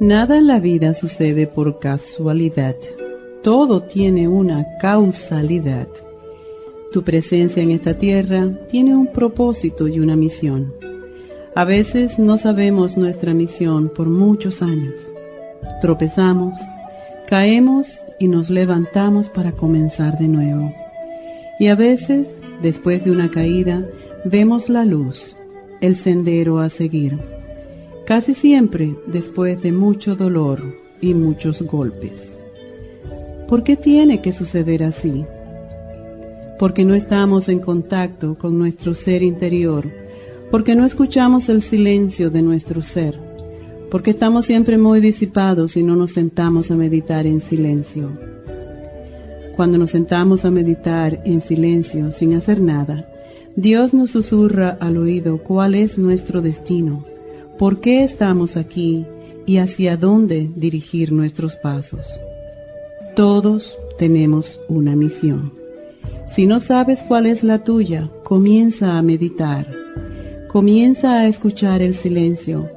Nada en la vida sucede por casualidad. Todo tiene una causalidad. Tu presencia en esta tierra tiene un propósito y una misión. A veces no sabemos nuestra misión por muchos años. Tropezamos, caemos y nos levantamos para comenzar de nuevo. Y a veces, después de una caída, vemos la luz, el sendero a seguir casi siempre después de mucho dolor y muchos golpes. ¿Por qué tiene que suceder así? Porque no estamos en contacto con nuestro ser interior, porque no escuchamos el silencio de nuestro ser, porque estamos siempre muy disipados y no nos sentamos a meditar en silencio. Cuando nos sentamos a meditar en silencio sin hacer nada, Dios nos susurra al oído cuál es nuestro destino por qué estamos aquí y hacia dónde dirigir nuestros pasos. Todos tenemos una misión. Si no sabes cuál es la tuya, comienza a meditar. Comienza a escuchar el silencio,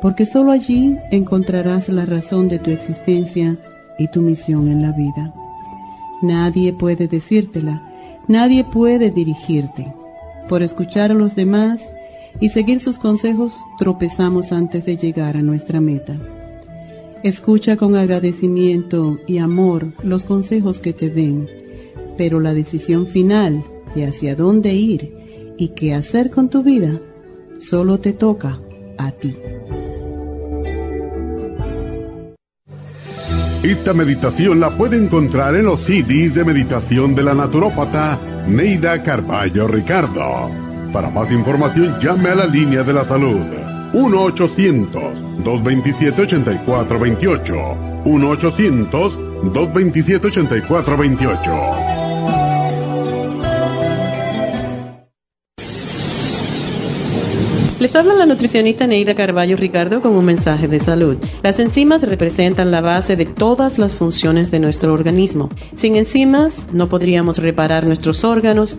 porque sólo allí encontrarás la razón de tu existencia y tu misión en la vida. Nadie puede decírtela, nadie puede dirigirte. Por escuchar a los demás, y seguir sus consejos, tropezamos antes de llegar a nuestra meta. Escucha con agradecimiento y amor los consejos que te den, pero la decisión final de hacia dónde ir y qué hacer con tu vida solo te toca a ti. Esta meditación la puede encontrar en los CDs de meditación de la naturópata Neida Carballo Ricardo. Para más información llame a la línea de la salud 1-800-227-8428. 1-800-227-8428. Les habla la nutricionista Neida Carballo Ricardo con un mensaje de salud. Las enzimas representan la base de todas las funciones de nuestro organismo. Sin enzimas no podríamos reparar nuestros órganos,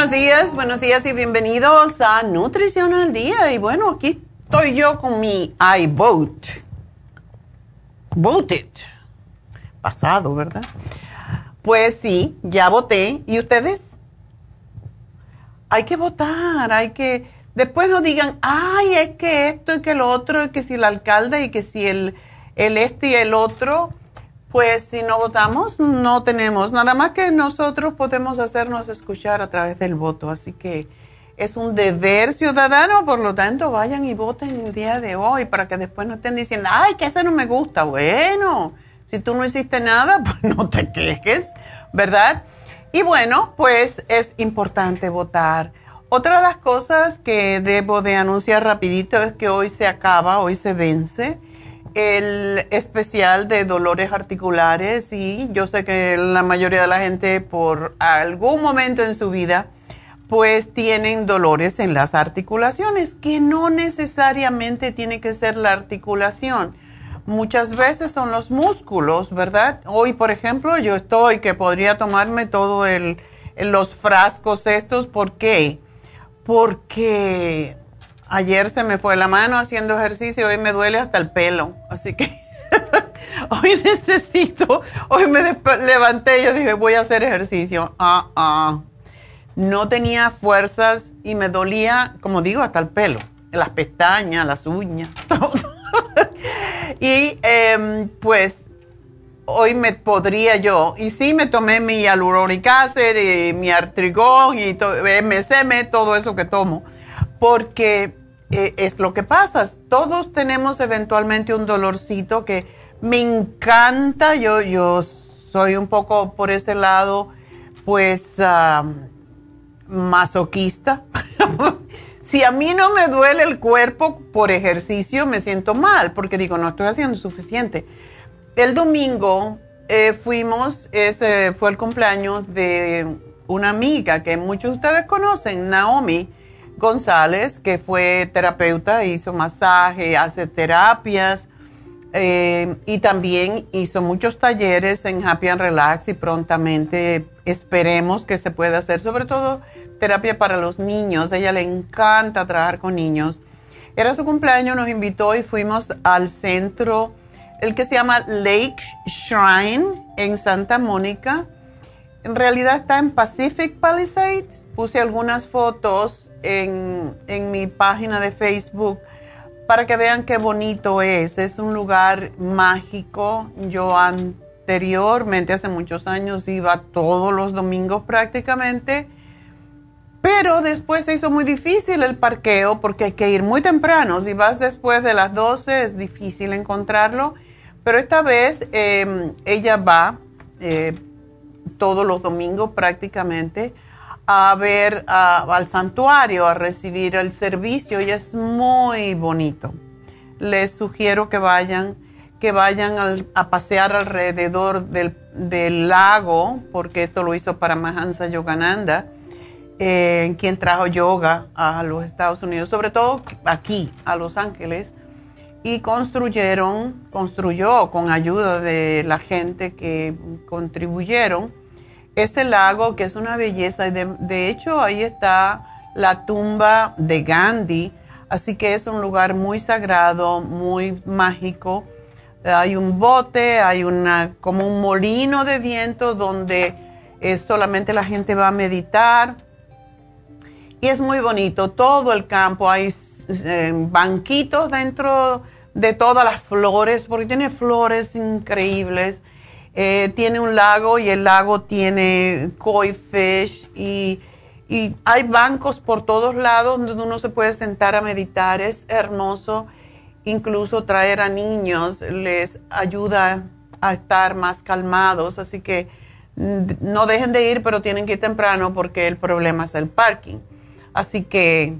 Buenos días, buenos días y bienvenidos a Nutrición al Día. Y bueno, aquí estoy yo con mi iVote. Voted. Pasado, ¿verdad? Pues sí, ya voté. ¿Y ustedes? Hay que votar, hay que... Después no digan, ay, es que esto y que lo otro, y que si el alcalde y que si el, el este y el otro pues si no votamos, no tenemos nada más que nosotros podemos hacernos escuchar a través del voto. Así que es un deber ciudadano, por lo tanto, vayan y voten el día de hoy para que después no estén diciendo, ay, que eso no me gusta. Bueno, si tú no hiciste nada, pues no te quejes, ¿verdad? Y bueno, pues es importante votar. Otra de las cosas que debo de anunciar rapidito es que hoy se acaba, hoy se vence el especial de dolores articulares y yo sé que la mayoría de la gente por algún momento en su vida pues tienen dolores en las articulaciones, que no necesariamente tiene que ser la articulación. muchas veces son los músculos, ¿verdad? Hoy, por ejemplo, yo estoy que podría tomarme todo el, los frascos estos, ¿por qué? Porque ayer se me fue la mano haciendo ejercicio, hoy me duele hasta el pelo, así que hoy necesito, hoy me levanté y yo dije, voy a hacer ejercicio. Ah, ah. No tenía fuerzas y me dolía, como digo, hasta el pelo, las pestañas, las uñas, todo. y em, pues hoy me podría yo, y sí me tomé mi aluronic acid y mi artrigón y MSM, todo eso que tomo, porque eh, es lo que pasa. Todos tenemos eventualmente un dolorcito que me encanta. Yo, yo soy un poco por ese lado, pues, masoquista. si a mí no me duele el cuerpo por ejercicio, me siento mal, porque digo, no estoy haciendo suficiente. El domingo eh, fuimos, ese fue el cumpleaños de una amiga que muchos de ustedes conocen, Naomi González, que fue terapeuta, hizo masaje, hace terapias eh, y también hizo muchos talleres en Happy and Relax y prontamente esperemos que se pueda hacer, sobre todo terapia para los niños. Ella le encanta trabajar con niños. Era su cumpleaños, nos invitó y fuimos al centro, el que se llama Lake Shrine en Santa Mónica. En realidad está en Pacific Palisades. Puse algunas fotos en, mi página de Facebook para que vean qué bonito es. Es un lugar mágico. Yo anteriormente, hace muchos años, iba todos los domingos prácticamente. Pero después se hizo muy difícil el parqueo porque hay que ir muy temprano. Si vas después de las 12 es difícil encontrarlo. Pero esta vez em, ella va eh, todos los domingos prácticamente a ver al santuario, a recibir el servicio y es muy bonito. Les sugiero que vayan, que vayan a pasear alrededor del, lago, porque esto lo hizo para Mahansa Yogananda, eh, quien trajo yoga a los Estados Unidos, sobre todo aquí, a Los Ángeles, y construyeron, construyó con ayuda de la gente que contribuyeron, ese lago que es una belleza. y de, hecho, ahí está la tumba de Gandhi, así que es un lugar muy sagrado, muy mágico. Hay un bote, hay una como un molino de viento donde eh, solamente la gente va a meditar. Y es muy bonito, todo el campo, hay eh, banquitos dentro de todas las flores, porque tiene flores increíbles. Eh, tiene un lago y el lago tiene koi fish y, hay bancos por todos lados donde uno se puede sentar a meditar. Es hermoso. Incluso traer a niños les ayuda a estar más calmados. Así que mm, no dejen de ir, pero tienen que ir temprano porque el problema es el parking. Así que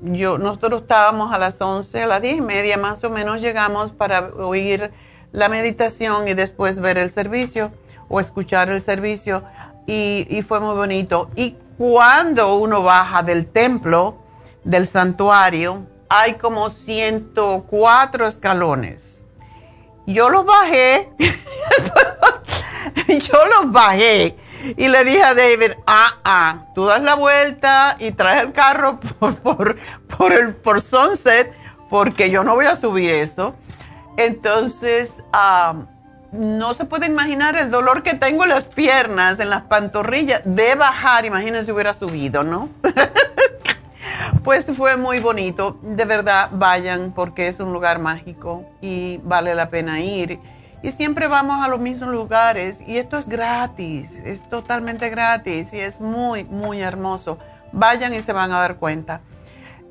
yo, nosotros estábamos a las 11, a las 10 y media más o menos llegamos para oír la meditación y después ver el servicio o escuchar el servicio y, fue muy bonito. Y cuando uno baja del templo, del santuario, hay como 104 escalones. Yo los bajé, yo los bajé y le dije a David, ah, ah, tú das la vuelta y traes el carro por, por, por, el, por Sunset porque yo no voy a subir eso. Entonces, no se puede imaginar el dolor que tengo en las piernas, en las pantorrillas, de bajar, imagínense si hubiera subido, ¿no? pues fue muy bonito, de verdad vayan porque es un lugar mágico y vale la pena ir. Y siempre vamos a los mismos lugares y esto es gratis, es totalmente gratis y es muy, muy hermoso. Vayan y se van a dar cuenta.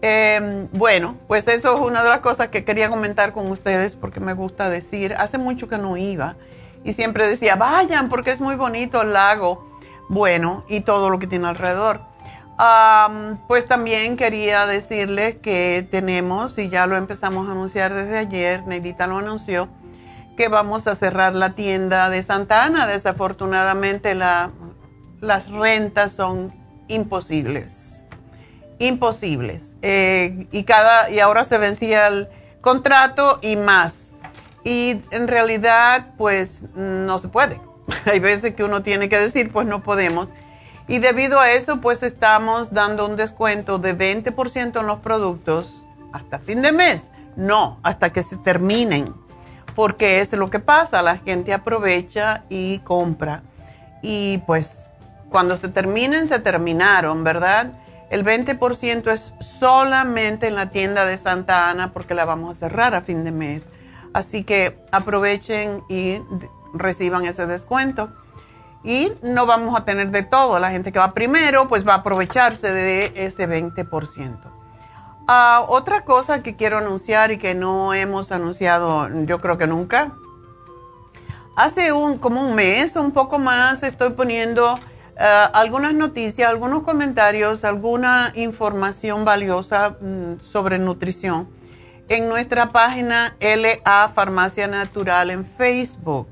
Em, bueno, pues eso es una de las cosas que quería comentar con ustedes porque me gusta decir. Hace mucho que no iba y siempre decía, vayan porque es muy bonito el lago. Bueno, y todo lo que tiene alrededor. pues también quería decirles que tenemos, y ya lo empezamos a anunciar desde ayer, Neidita lo anunció, que vamos a cerrar la tienda de Santa Ana. Desafortunadamente las rentas son imposibles imposibles. Eh, y, cada, y ahora se vencía el contrato y más. y en realidad pues no se puede. Hay veces que uno tiene que decir pues no podemos. Y debido a eso pues estamos dando un descuento de 20% en los productos hasta fin de mes. No, hasta que se terminen. Porque es lo que pasa, la gente aprovecha y compra. Y pues cuando se terminen, se terminaron, ¿verdad? El 20% es solamente en la tienda de Santa Ana porque la vamos a cerrar a fin de mes. Así que aprovechen y reciban ese descuento. Y no vamos a tener de todo. La gente que va primero, pues va a aprovecharse de ese 20%. Ah, otra cosa que quiero anunciar y que no hemos anunciado, yo creo que nunca. Hace un, como un mes, un poco más, estoy poniendo ah, algunas noticias, algunos comentarios, alguna información valiosa mm, sobre nutrición en nuestra página LA Farmacia Natural en Facebook.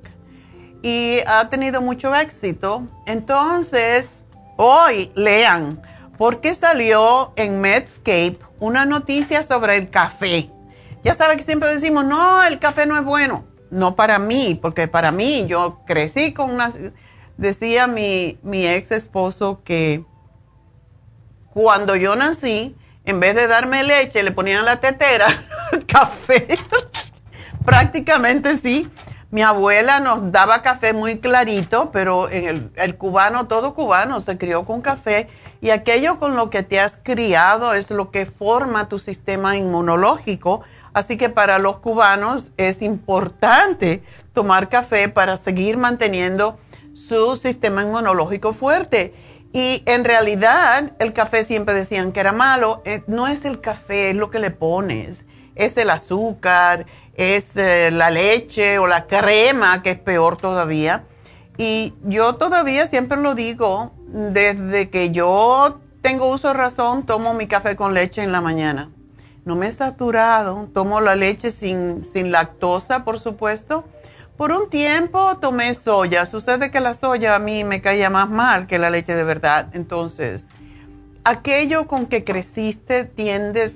Y ha tenido mucho éxito. Entonces, hoy lean, porque salió en Medscape una noticia sobre el café. Ya sabe que siempre decimos, no, el café no es bueno. No para mí, porque para mí yo crecí con una... Decía mi, mi ex esposo que cuando yo nací, en vez de darme leche, le ponían la tetera café. Prácticamente sí. Mi abuela nos daba café muy clarito, pero en el, el, cubano, todo cubano, se crió con café y aquello con lo que te has criado es lo que forma tu sistema inmunológico. Así que para los cubanos es importante tomar café para seguir manteniendo su sistema inmunológico fuerte. Y en realidad el café siempre decían que era malo. Eh, no es el café, es lo que le pones. Es el azúcar, es eh, la leche o la crema, que es peor todavía. Y yo todavía siempre lo digo, desde que yo tengo uso de razón, tomo mi café con leche en la mañana. No me he saturado, tomo la leche sin, sin lactosa, por supuesto por un tiempo tomé soya. Sucede que la soya a mí me caía más mal que la leche de verdad. Entonces, aquello con que creciste tiendes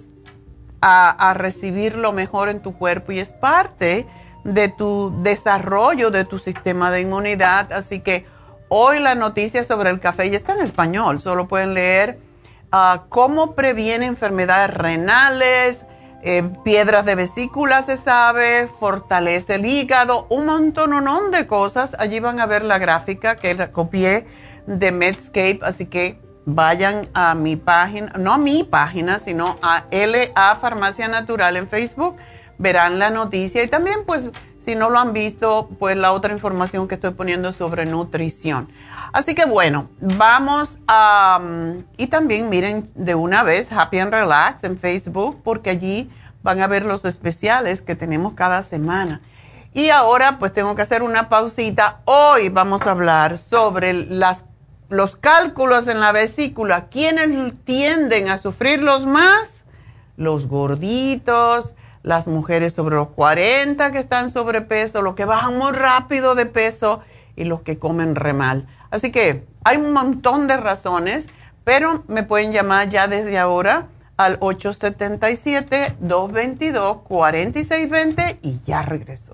a, recibir lo mejor en tu cuerpo y es parte de tu desarrollo de tu sistema de inmunidad. Así que hoy la noticia sobre el café ya está en español. Solo pueden leer ah, cómo previene enfermedades renales piedras de vesícula se sabe, fortalece el hígado, un montón de cosas. Allí van a ver la gráfica que copié de Medscape, así que vayan a mi página, no a mi página, sino a LA Farmacia Natural en Facebook, verán la noticia y también pues si no lo han visto, pues la otra información que estoy poniendo sobre nutrición. Así que bueno, vamos a... Um, y también miren de una vez Happy and Relax en Facebook, porque allí van a ver los especiales que tenemos cada semana. Y ahora pues tengo que hacer una pausita. Hoy vamos a hablar sobre las, los cálculos en la vesícula. ¿Quiénes tienden a sufrirlos más? Los gorditos, las mujeres sobre los 40 que están sobrepeso, los que bajan muy rápido de peso y los que comen re mal. Así que hay un montón de razones, pero me pueden llamar ya desde ahora al 877-222-4620 y ya regreso.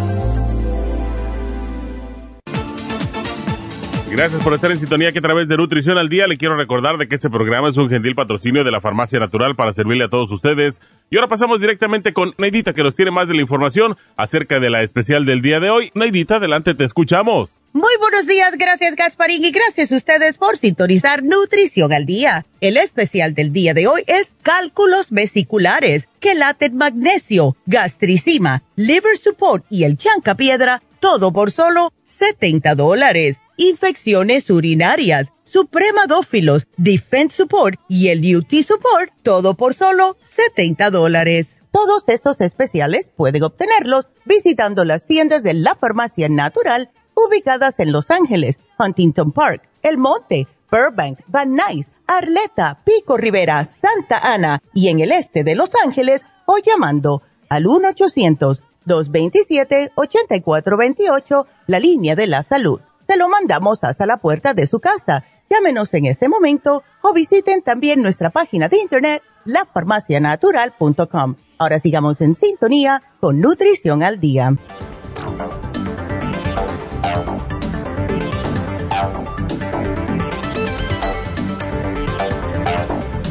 Gracias por estar en sintonía que a través de Nutrición al Día le quiero recordar de que este programa es un gentil patrocinio de la Farmacia Natural para servirle a todos ustedes. Y ahora pasamos directamente con Neidita que nos tiene más de la información acerca de la especial del día de hoy. Neidita, adelante, te escuchamos. Muy buenos días, gracias Gasparín y gracias a ustedes por sintonizar Nutrición al Día. El especial del día de hoy es cálculos vesiculares, quelate magnesio, gastricima, liver support y el chanca piedra, todo por solo 70 dólares infecciones urinarias, supremadófilos, defense support y el UT support, todo por solo 70 dólares. Todos estos especiales pueden obtenerlos visitando las tiendas de la farmacia natural ubicadas en Los Ángeles, Huntington Park, El Monte, Burbank, Van Nuys, Arleta, Pico Rivera, Santa Ana y en el este de Los Ángeles o llamando al 1-800-227-8428, la línea de la salud se lo mandamos hasta la puerta de su casa. Llámenos en este momento o visiten también nuestra página de internet lafarmacianatural.com. Ahora sigamos en sintonía con Nutrición al Día.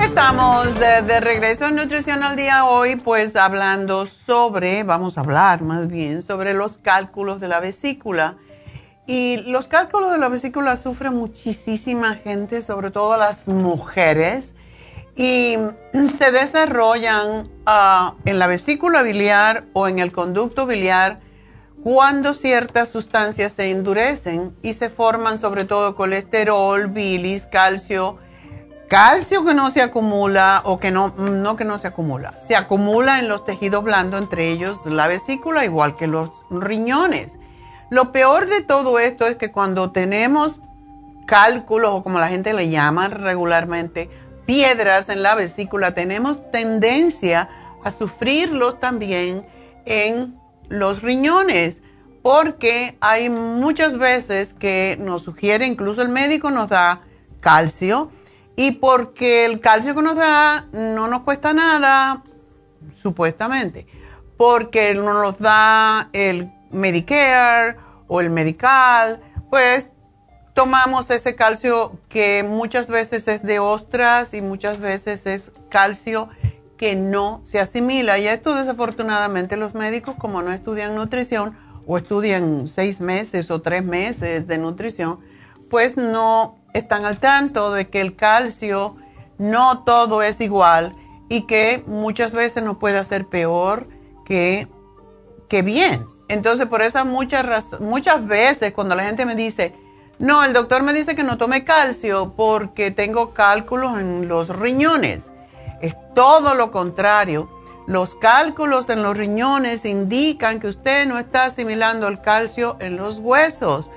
Estamos de, regreso en Nutrición al Día hoy, pues hablando sobre, vamos a hablar más bien sobre los cálculos de la vesícula y los cálculos de la vesícula sufren muchísima gente, sobre todo las mujeres, y se desarrollan ah, en la vesícula biliar o en el conducto biliar cuando ciertas sustancias se endurecen y se forman sobre todo colesterol, bilis, calcio, calcio que no se acumula o que no, no que no se acumula, se acumula en los tejidos blandos, entre ellos la vesícula, igual que los riñones. Lo peor de todo esto es que cuando tenemos cálculos o como la gente le llama regularmente, piedras en la vesícula, tenemos tendencia a sufrirlos también en los riñones, porque hay muchas veces que nos sugiere, incluso el médico nos da calcio, y porque el calcio que nos da no nos cuesta nada, supuestamente, porque nos da el Medicare o el Medical, pues tomamos ese calcio que muchas veces es de ostras y muchas veces es calcio que no se asimila. Y esto desafortunadamente los médicos como no estudian nutrición o estudian seis meses o tres meses de nutrición, pues no están al tanto de que el calcio no todo es igual y que muchas veces nos puede hacer peor que, que bien. Entonces, por eso muchas, muchas veces cuando la gente me dice, no, el doctor me dice que no tome calcio porque tengo cálculos en los riñones. Es todo lo contrario. Los cálculos en los riñones indican que usted no está asimilando el calcio en los huesos,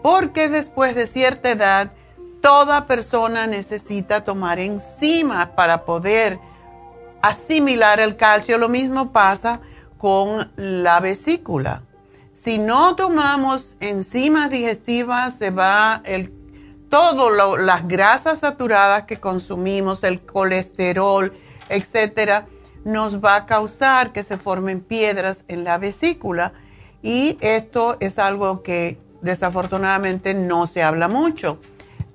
porque después de cierta edad, toda persona necesita tomar enzimas para poder asimilar el calcio. Lo mismo pasa con la vesícula. Si no tomamos enzimas digestivas, se va el, todo las grasas saturadas que consumimos, el colesterol, etcétera, nos va a causar que se formen piedras en la vesícula y esto es algo que desafortunadamente no se habla mucho.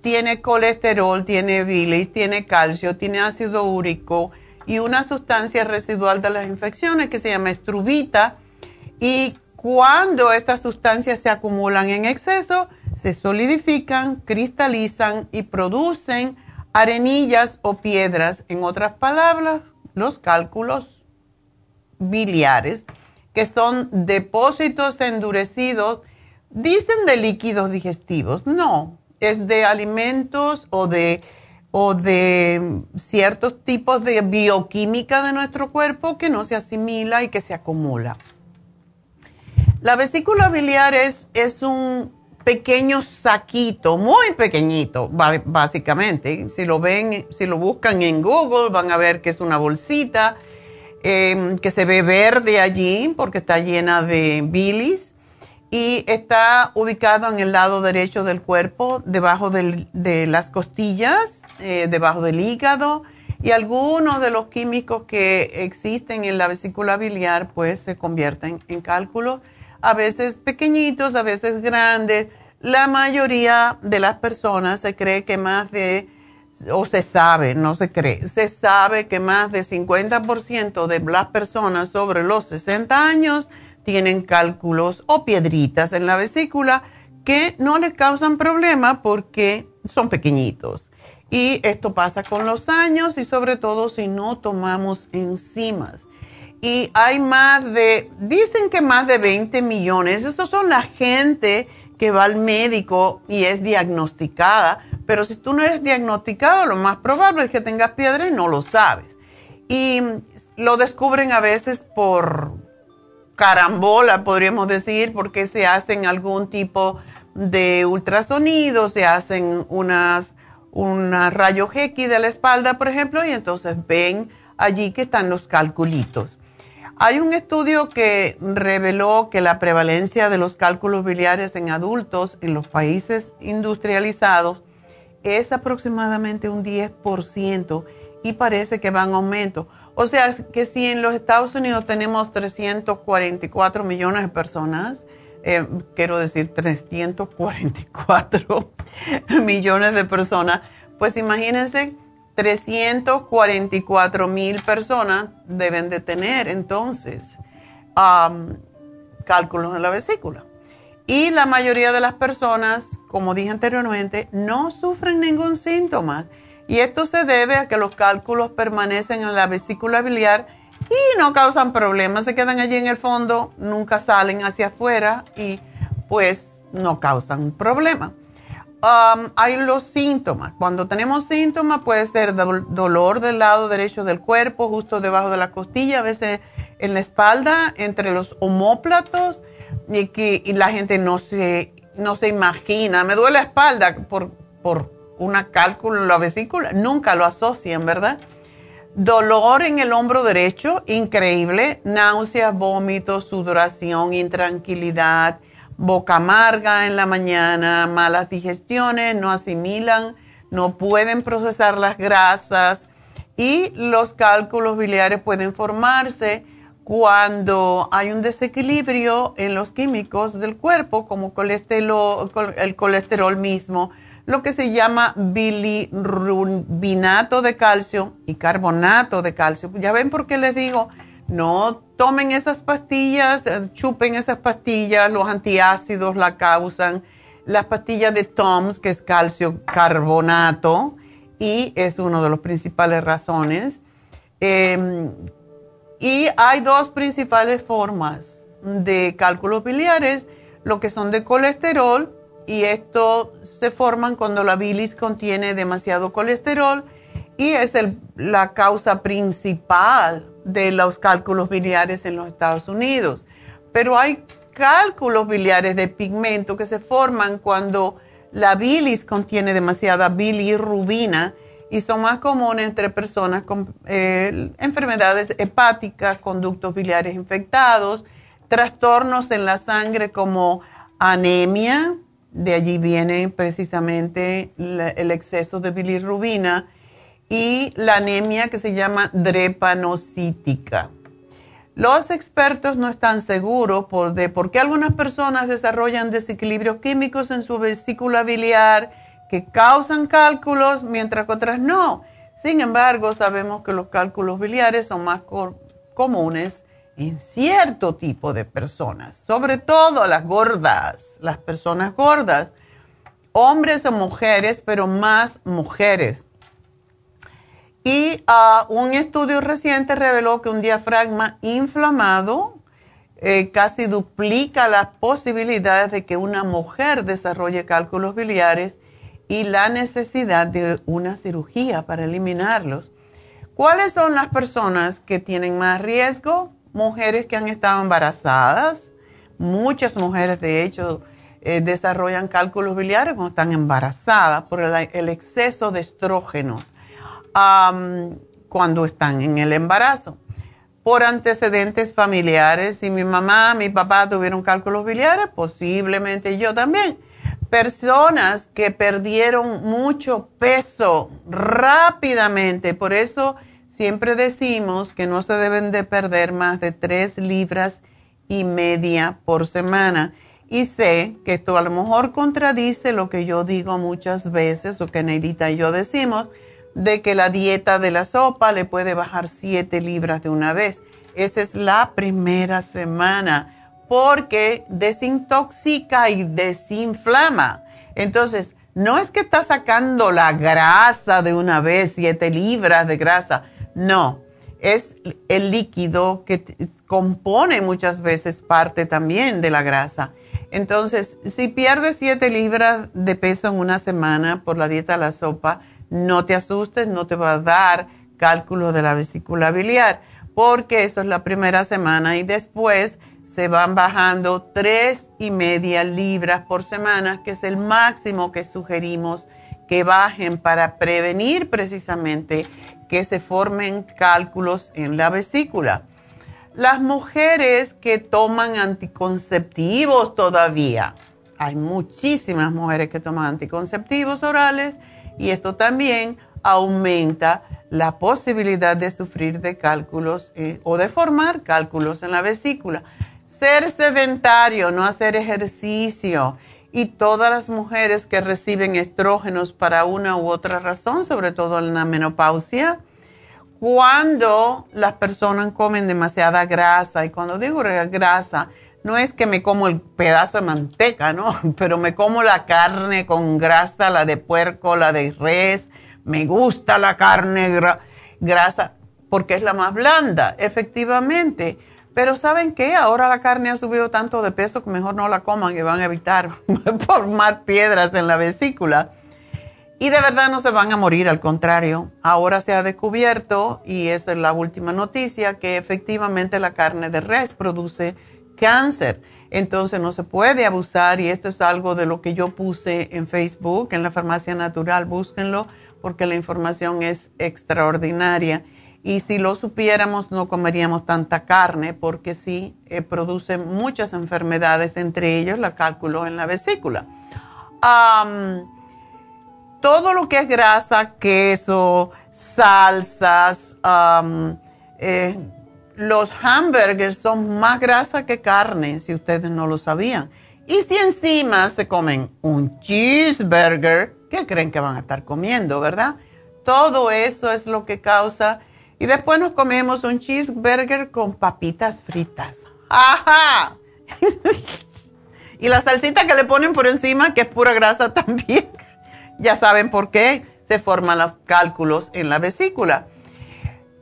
Tiene colesterol, tiene bilis, tiene calcio, tiene ácido úrico, y una sustancia residual de las infecciones que se llama estrubita. Y cuando estas sustancias se acumulan en exceso, se solidifican, cristalizan y producen arenillas o piedras. En otras palabras, los cálculos biliares, que son depósitos endurecidos, dicen de líquidos digestivos. No, es de alimentos o de o de ciertos tipos de bioquímica de nuestro cuerpo que no se asimila y que se acumula. La vesícula biliar es, es un pequeño saquito, muy pequeñito, básicamente. Si lo ven, si lo buscan en Google, van a ver que es una bolsita em, que se ve verde allí porque está llena de bilis y está ubicado en el lado derecho del cuerpo, debajo de las costillas eh, debajo del hígado. Y algunos de los químicos que existen en la vesícula biliar pues se convierten en cálculos, a veces pequeñitos, a veces grandes, la mayoría de las personas se cree que más de, o se sabe, no se cree, se sabe que más de 50% de las personas sobre los 60 años tienen cálculos o piedritas en la vesícula que no les causan problema porque son pequeñitos. Y esto pasa con los años y sobre todo si no tomamos enzimas. Y hay más de, dicen que más de 20 millones, estos son la gente que va al médico y es diagnosticada, pero si tú no eres diagnosticado, lo más probable es que tengas piedra y no lo sabes. Y lo descubren a veces por carambola, podríamos decir, porque se hacen algún tipo de ultrasonido, se hacen unas, una rayo X de la espalda, por ejemplo, y entonces ven allí que están los calculitos. Hay un estudio que reveló que la prevalencia de los cálculos biliares en adultos en los países industrializados es aproximadamente un 10% y parece que va en aumento. O sea, que si en los Estados Unidos tenemos 344 millones de personas, eh, quiero decir 344 millones de personas, pues imagínense 344 mil personas deben de tener entonces cálculos en la vesícula. Y la mayoría de las personas, como dije anteriormente, no sufren ningún síntoma. Y esto se debe a que los cálculos permanecen en la vesícula biliar y no causan problemas, se quedan allí en el fondo, nunca salen hacia afuera y pues no causan problema. Um, hay los síntomas. Cuando tenemos síntomas puede ser dolor del lado derecho del cuerpo, justo debajo de la costilla, a veces en la espalda, entre los homóplatos, y que la gente no se, no se imagina. Me duele la espalda por, por una cálculo en la vesícula. Nunca lo asocian, ¿verdad? Dolor en el hombro derecho, increíble. Náuseas, vómitos, sudoración, intranquilidad boca amarga en la mañana, malas digestiones, no asimilan, no pueden procesar las grasas y los cálculos biliares pueden formarse cuando hay un desequilibrio en los químicos del cuerpo, como el colesterol mismo, lo que se llama bilirrubinato de calcio y carbonato de calcio. Ya ven por qué les digo, no tomen esas pastillas, eh, chupen esas pastillas, los antiácidos la causan, las pastillas de TOMS, que es calcio carbonato, y es una de las principales razones. Em, y hay dos principales formas de cálculos biliares, lo que son de colesterol, y esto se forman cuando la bilis contiene demasiado colesterol, y es la causa principal de los cálculos biliares en los Estados Unidos. Pero hay cálculos biliares de pigmento que se forman cuando la bilis contiene demasiada bilirrubina y son más comunes entre personas con eh, enfermedades hepáticas, conductos biliares infectados, trastornos en la sangre como anemia, de allí viene precisamente el exceso de bilirrubina, y la anemia que se llama drepanocítica. Los expertos no están seguros por, de por qué algunas personas desarrollan desequilibrios químicos en su vesícula biliar que causan cálculos, mientras que otras no. Sin embargo, sabemos que los cálculos biliares son más comunes en cierto tipo de personas, sobre todo las gordas, las personas gordas, hombres o mujeres, pero más mujeres. Y ah, un estudio reciente reveló que un diafragma inflamado eh, casi duplica las posibilidades de que una mujer desarrolle cálculos biliares y la necesidad de una cirugía para eliminarlos. ¿Cuáles son las personas que tienen más riesgo? Mujeres que han estado embarazadas. Muchas mujeres, de hecho, eh, desarrollan cálculos biliares cuando están embarazadas por el exceso de estrógenos cuando están en el embarazo. Por antecedentes familiares, si mi mamá, mi papá tuvieron cálculos biliares, posiblemente yo también. Personas que perdieron mucho peso rápidamente, por eso siempre decimos que no se deben de perder más de tres libras y media por semana. Y sé que esto a lo mejor contradice lo que yo digo muchas veces o que Neidita y yo decimos, de que la dieta de la sopa le puede bajar 7 libras de una vez. Esa es la primera semana porque desintoxica y desinflama. Entonces, no es que está sacando la grasa de una vez, 7 libras de grasa. No, es el líquido que compone muchas veces parte también de la grasa. Entonces, si pierdes 7 libras de peso en una semana por la dieta de la sopa, no te asustes, no te va a dar cálculo de la vesícula biliar, porque eso es la primera semana y después se van bajando tres y media libras por semana, que es el máximo que sugerimos que bajen para prevenir precisamente que se formen cálculos en la vesícula. Las mujeres que toman anticonceptivos todavía, hay muchísimas mujeres que toman anticonceptivos orales y esto también aumenta la posibilidad de sufrir de cálculos eh, o de formar cálculos en la vesícula. Ser sedentario, no hacer ejercicio y todas las mujeres que reciben estrógenos para una u otra razón, sobre todo en la menopausia, cuando las personas comen demasiada grasa, y cuando digo grasa, no es que me como el pedazo de manteca, ¿no? Pero me como la carne con grasa, la de puerco, la de res, me gusta la carne grasa porque es la más blanda, efectivamente. Pero ¿saben qué? Ahora la carne ha subido tanto de peso que mejor no la coman y van a evitar formar piedras en la vesícula. Y de verdad no se van a morir, al contrario. Ahora se ha descubierto, y es la última noticia, que efectivamente la carne de res produce cáncer. Entonces no se puede abusar y esto es algo de lo que yo puse en Facebook, en la farmacia natural, búsquenlo porque la información es extraordinaria. Y si lo supiéramos, no comeríamos tanta carne porque sí eh, produce muchas enfermedades, entre ellas la cálculo en la vesícula. todo lo que es grasa, queso, salsas, eh, los hamburgers son más grasa que carne, si ustedes no lo sabían. Y si encima se comen un cheeseburger, ¿qué creen que van a estar comiendo, verdad? Todo eso es lo que causa y después nos comemos un cheeseburger con papitas fritas. ¡Ajá! y la salsita que le ponen por encima, que es pura grasa también. ya saben por qué se forman los cálculos en la vesícula.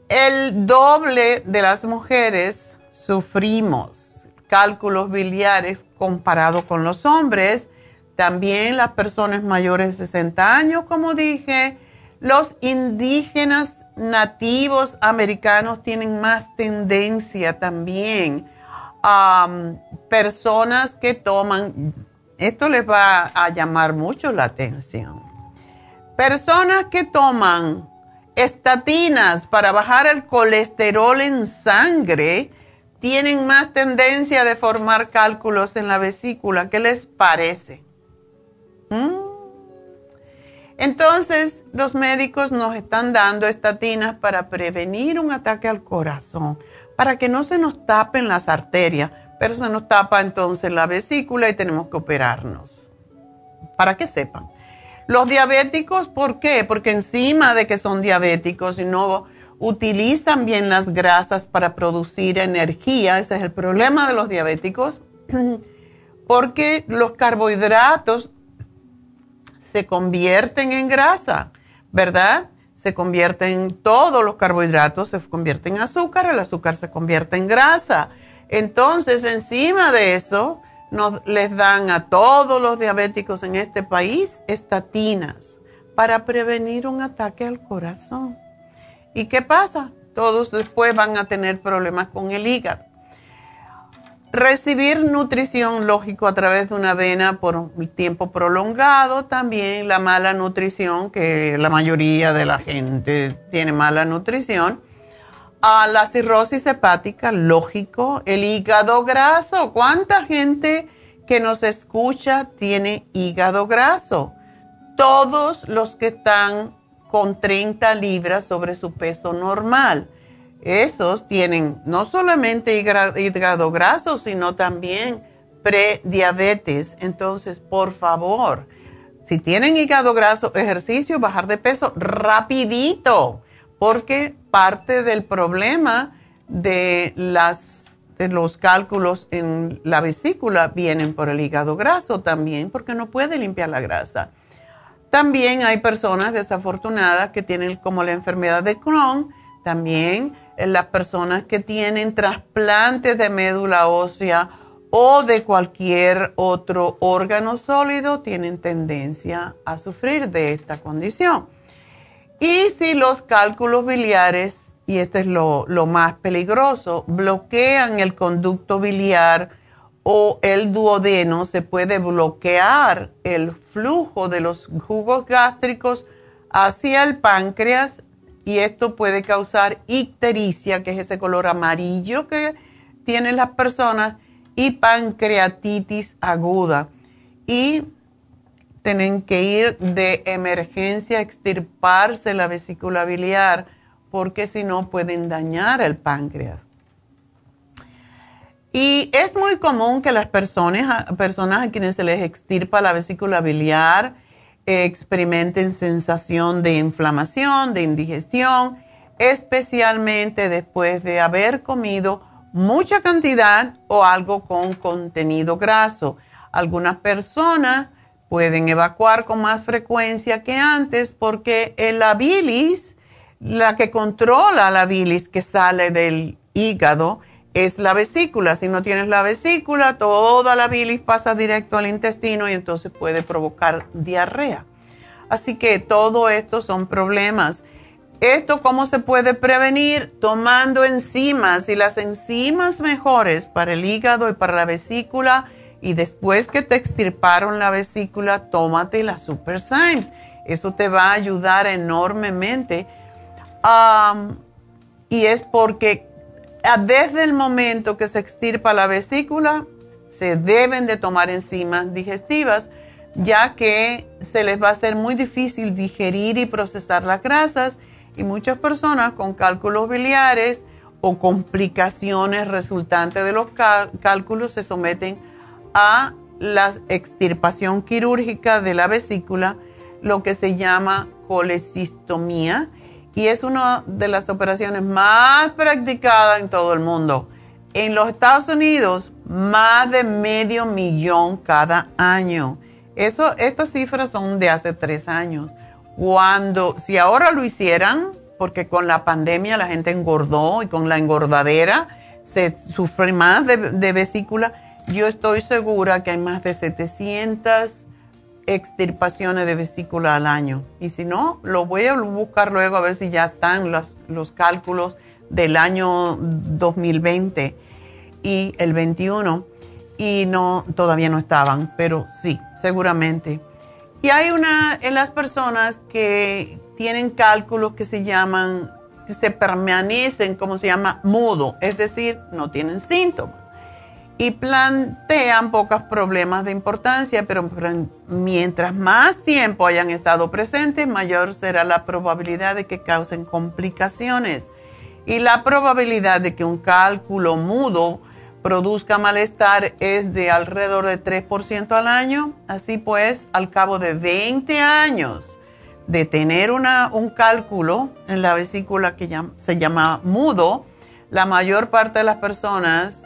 El doble de las mujeres sufrimos cálculos biliares comparado con los hombres. También las personas mayores de 60 años, como dije, los indígenas nativos americanos tienen más tendencia también. a personas que toman, esto les va a llamar mucho la atención. Personas que toman estatinas para bajar el colesterol en sangre tienen más tendencia de formar cálculos en la vesícula. ¿Qué les parece? ¿Mm? Entonces, los médicos nos están dando estatinas para prevenir un ataque al corazón, para que no se nos tapen las arterias, pero se nos tapa entonces la vesícula y tenemos que operarnos. Para que sepan. Los diabéticos, ¿por qué? Porque encima de que son diabéticos y no utilizan bien las grasas para producir energía, ese es el problema de los diabéticos, porque los carbohidratos se convierten en grasa, ¿verdad? Se convierten todos los carbohidratos, se convierten en azúcar, el azúcar se convierte en grasa. Entonces, encima de eso, les dan a todos los diabéticos en este país estatinas para prevenir un ataque al corazón. ¿Y qué pasa? Todos después van a tener problemas con el hígado. Recibir nutrición, lógico, a través de una vena por un tiempo prolongado, también la mala nutrición, que la mayoría de la gente tiene mala nutrición. A la cirrosis hepática, lógico, el hígado graso. ¿Cuánta gente que nos escucha tiene hígado graso? Todos los que están con 30 libras sobre su peso normal esos tienen no solamente hígado graso, sino también prediabetes. Entonces, por favor, si tienen hígado graso, ejercicio, bajar de peso rapidito, porque parte del problema de, las, de los cálculos en la vesícula vienen por el hígado graso también, porque no puede limpiar la grasa. También hay personas desafortunadas que tienen como la enfermedad de Crohn, también las personas que tienen trasplantes de médula ósea o de cualquier otro órgano sólido tienen tendencia a sufrir de esta condición. Y si los cálculos biliares, y este es lo, más peligroso, bloquean el conducto biliar o el duodeno, se puede bloquear el flujo de los jugos gástricos hacia el páncreas y esto puede causar ictericia, que es ese color amarillo que tienen las personas, y pancreatitis aguda. Y tienen que ir de emergencia a extirparse la vesícula biliar porque si no pueden dañar el páncreas. Y es muy común que las personas, personas a quienes se les extirpa la vesícula biliar experimenten sensación de inflamación, de indigestión, especialmente después de haber comido mucha cantidad o algo con contenido graso. Algunas personas pueden evacuar con más frecuencia que antes porque la bilis, la que controla la bilis que sale del hígado, es la vesícula. Si no tienes la vesícula, toda la bilis pasa directo al intestino y entonces puede provocar diarrea. Así que todo esto son problemas. ¿Esto cómo se puede prevenir? Tomando enzimas y las enzimas mejores para el hígado y para la vesícula. Y después que te extirparon la vesícula, tómate la Super Symes. Eso te va a ayudar enormemente. y es porque desde el momento que se extirpa la vesícula, se deben de tomar enzimas digestivas, ya que se les va a hacer muy difícil digerir y procesar las grasas y muchas personas con cálculos biliares o complicaciones resultantes de los cálculos se someten a la extirpación quirúrgica de la vesícula, lo que se llama colecistomía, y es una de las operaciones más practicadas en todo el mundo. En los Estados Unidos, más de medio millón cada año. Eso, estas cifras son de hace tres años. Cuando, si ahora lo hicieran, porque con la pandemia la gente engordó y con la engordadera se sufre más de, vesícula, yo estoy segura que hay más de 700 extirpaciones de vesícula al año. Y si no, lo voy a buscar luego a ver si ya están los, los cálculos del año 2020 y el 21. Y no, todavía no estaban, pero sí, seguramente. Y hay una en las personas que tienen cálculos que se llaman, que se permanecen, como se llama, mudo, es decir, no tienen síntomas. Y plantean pocos problemas de importancia, pero mientras más tiempo hayan estado presentes, mayor será la probabilidad de que causen complicaciones. Y la probabilidad de que un cálculo mudo produzca malestar es de alrededor de 3% al año. Así pues, al cabo de 20 años de tener un cálculo en la vesícula que se llama mudo, la mayor parte de las personas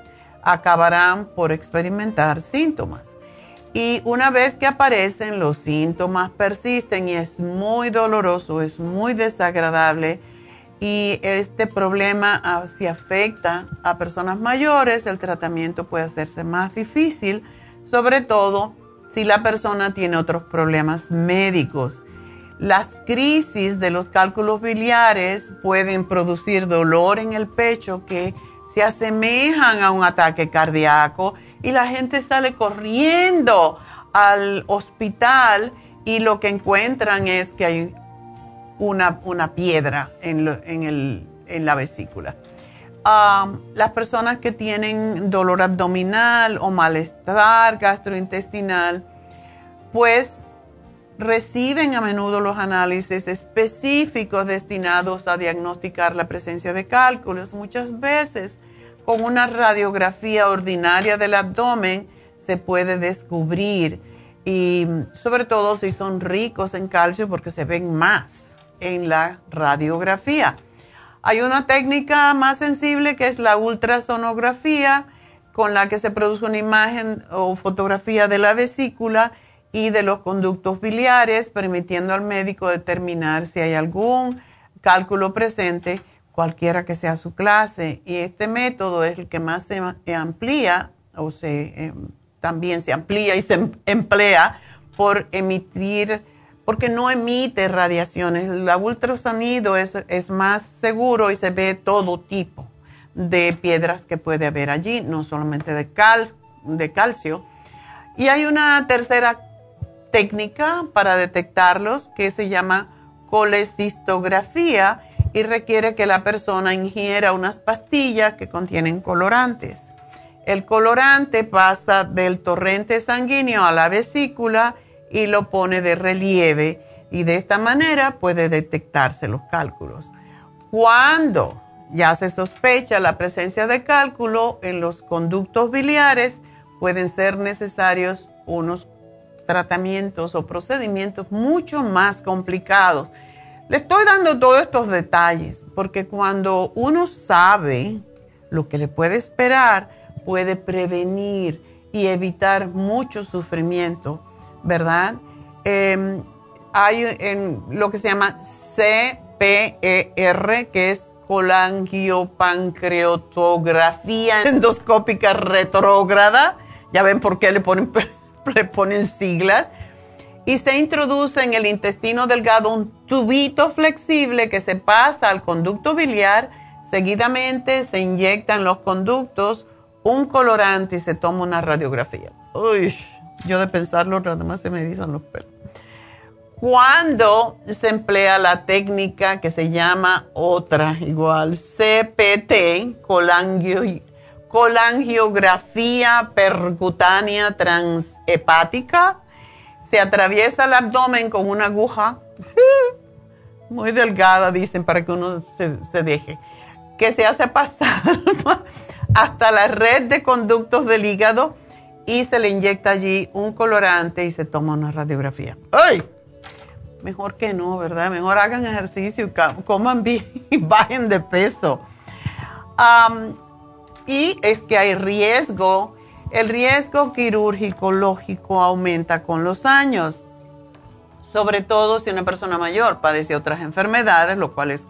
acabarán por experimentar síntomas. Y una vez que aparecen, los síntomas persisten y es muy doloroso, es muy desagradable y este problema ah, si afecta a personas mayores, el tratamiento puede hacerse más difícil, sobre todo si la persona tiene otros problemas médicos. Las crisis de los cálculos biliares pueden producir dolor en el pecho que se asemejan a un ataque cardíaco y la gente sale corriendo al hospital y lo que encuentran es que hay una, piedra en, la vesícula. las personas que tienen dolor abdominal o malestar gastrointestinal, pues reciben a menudo los análisis específicos destinados a diagnosticar la presencia de cálculos. Muchas veces con una radiografía ordinaria del abdomen se puede descubrir y sobre todo si son ricos en calcio porque se ven más en la radiografía. Hay una técnica más sensible que es la ultrasonografía con la que se produce una imagen o fotografía de la vesícula y de los conductos biliares, permitiendo al médico determinar si hay algún cálculo presente, cualquiera que sea su clase. Y este método es el que más se amplía o se em, también se amplía y se emplea por emitir, porque no emite radiaciones. El ultrasonido es, es más seguro y se ve todo tipo de piedras que puede haber allí, no solamente de, cal, de calcio. Y hay una tercera técnica para detectarlos que se llama colecistografía y requiere que la persona ingiera unas pastillas que contienen colorantes. El colorante pasa del torrente sanguíneo a la vesícula y lo pone de relieve y de esta manera puede detectarse los cálculos. Cuando ya se sospecha la presencia de cálculo en los conductos biliares, pueden ser necesarios unos tratamientos o procedimientos mucho más complicados. Le estoy dando todos estos detalles porque cuando uno sabe lo que le puede esperar, puede prevenir y evitar mucho sufrimiento, ¿verdad? Em, hay en lo que se llama CPER, que es colangiopancreatografía endoscópica retrógrada. Ya ven por qué le ponen, le ponen siglas. Y se introduce en el intestino delgado un tubito flexible que se pasa al conducto biliar. Seguidamente se inyectan los conductos un colorante y se toma una radiografía. Uy, yo de pensarlo nada más se me dicen los pelos. Cuando se emplea la técnica que se llama otra, igual CPT, colangio, colangiografía percutánea transhepática, se atraviesa el abdomen con una aguja muy delgada, dicen, para que uno se, deje, que se hace pasar hasta la red de conductos del hígado y se le inyecta allí un colorante y se toma una radiografía. ¡Ay! Mejor que no, ¿verdad? Mejor hagan ejercicio coman bien y bajen de peso. y es que hay riesgo. El riesgo quirúrgico lógico aumenta con los años, sobre todo si una persona mayor padece otras enfermedades, lo cual es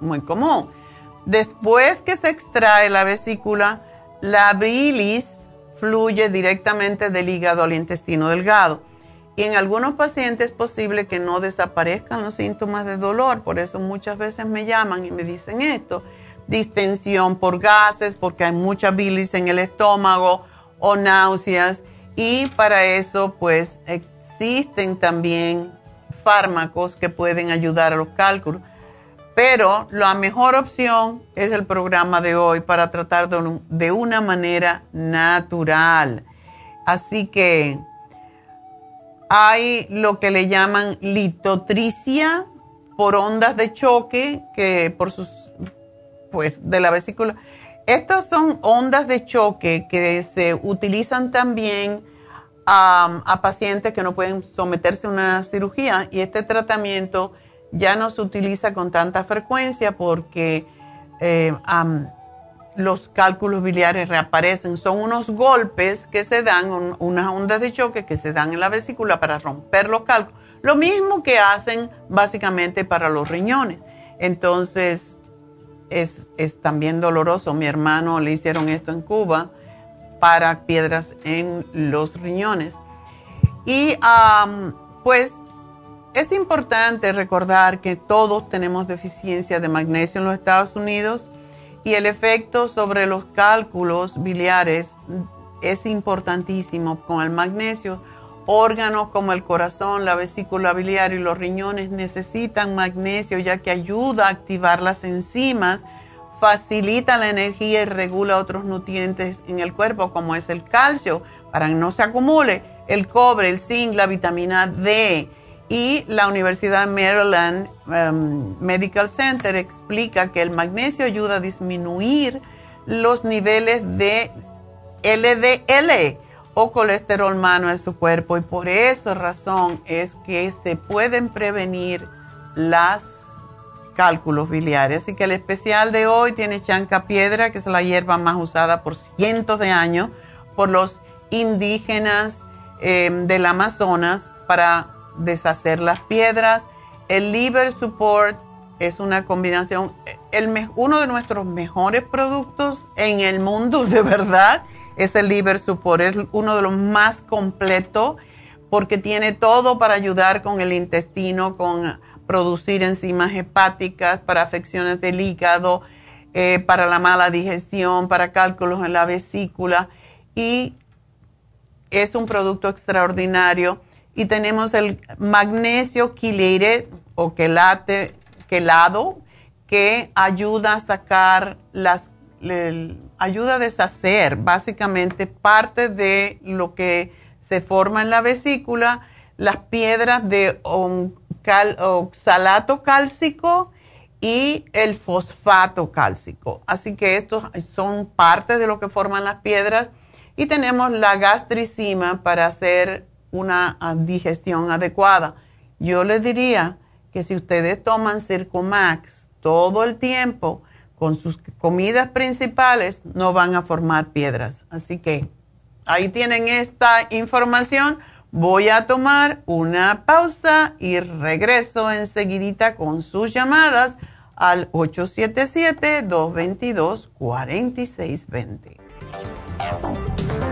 muy común. Después que se extrae la vesícula, la bilis fluye directamente del hígado al intestino delgado. Y en algunos pacientes es posible que no desaparezcan los síntomas de dolor, por eso muchas veces me llaman y me dicen esto, distensión por gases, porque hay mucha bilis en el estómago o náuseas. Y para eso pues existen también fármacos que pueden ayudar a los cálculos. Pero la mejor opción es el programa de hoy para tratar de, una manera natural. Así que hay lo que le llaman litotricia por ondas de choque, que por sus, pues, de la vesícula. Estas son ondas de choque que se utilizan también a pacientes que no pueden someterse a una cirugía y este tratamiento ya no se utiliza con tanta frecuencia porque eh, los cálculos biliares reaparecen. Son unos golpes que se dan, unas ondas de choque que se dan en la vesícula para romper los cálculos. Lo mismo que hacen básicamente para los riñones. Entonces, es, también doloroso. Mi hermano le hicieron esto en Cuba para piedras en los riñones. Y pues es importante recordar que todos tenemos deficiencia de magnesio en los Estados Unidos y el efecto sobre los cálculos biliares es importantísimo con el magnesio. Órganos como el corazón, la vesícula biliar y los riñones necesitan magnesio ya que ayuda a activar las enzimas, facilita la energía y regula otros nutrientes en el cuerpo como es el calcio para que no se acumule, el cobre, el zinc, la vitamina D. Y la Universidad Maryland um, Medical Center explica que el magnesio ayuda a disminuir los niveles de LDL o colesterol malo en su cuerpo y por esa razón es que se pueden prevenir las cálculos biliares. Así que el especial de hoy tiene chanca piedra, que es la hierba más usada por cientos de años por los indígenas em, del Amazonas para deshacer las piedras. El liver support es una combinación, el, uno de nuestros mejores productos en el mundo de verdad es el liver support, es uno de los más completos porque tiene todo para ayudar con el intestino, con producir enzimas hepáticas, para afecciones del hígado, eh, para la mala digestión, para cálculos en la vesícula y es un producto extraordinario. Y tenemos el magnesio quileire o quelate, quelado que ayuda a sacar las, ayuda a deshacer básicamente parte de lo que se forma en la vesícula, las piedras de oxalato cálcico y el fosfato cálcico. Así que estos son parte de lo que forman las piedras. Y tenemos la gastricima para hacer una digestión adecuada. Yo les diría que si ustedes toman Circumax todo el tiempo con sus comidas principales, no van a formar piedras. Así que ahí tienen esta información. Voy a tomar una pausa y regreso enseguidita con sus llamadas al 877-222-4620.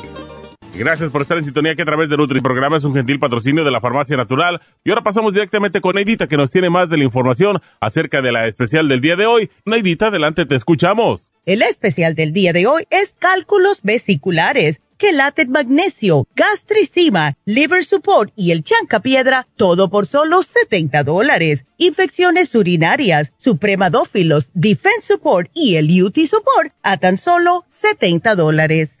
Gracias por estar en sintonía que a través de Nutri Programa es un gentil patrocinio de la Farmacia Natural. Y ahora pasamos directamente con Neidita que nos tiene más de la información acerca de la especial del día de hoy. Neidita, adelante, te escuchamos. El especial del día de hoy es cálculos vesiculares, quelate magnesio, gastricima, liver support y el chanca piedra, todo por solo 70 dólares. Infecciones urinarias, supremadófilos, defense support y el UT support a tan solo 70 dólares.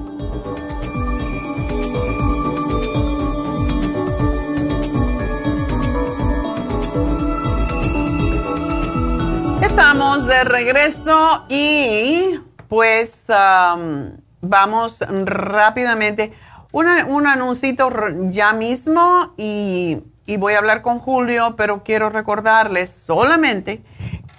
Estamos de regreso y pues vamos rápidamente. un anuncito ya mismo y, y, voy a hablar con Julio, pero quiero recordarles solamente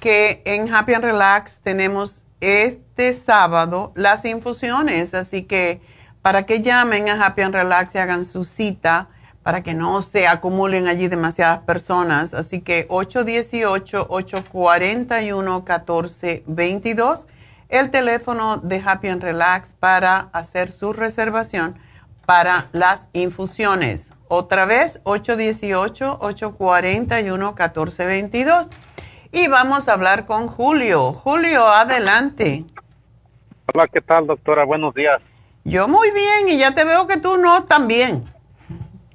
que en Happy and Relax tenemos este sábado las infusiones, así que para que llamen a Happy and Relax y hagan su cita para que no se acumulen allí demasiadas personas. Así que 818-841-1422, el teléfono de Happy and Relax para hacer su reservación para las infusiones. Otra vez, 818-841-1422. Y vamos a hablar con Julio. Julio, adelante. Hola, ¿qué tal, doctora? Buenos días. Yo muy bien y ya te veo que tú no tan bien.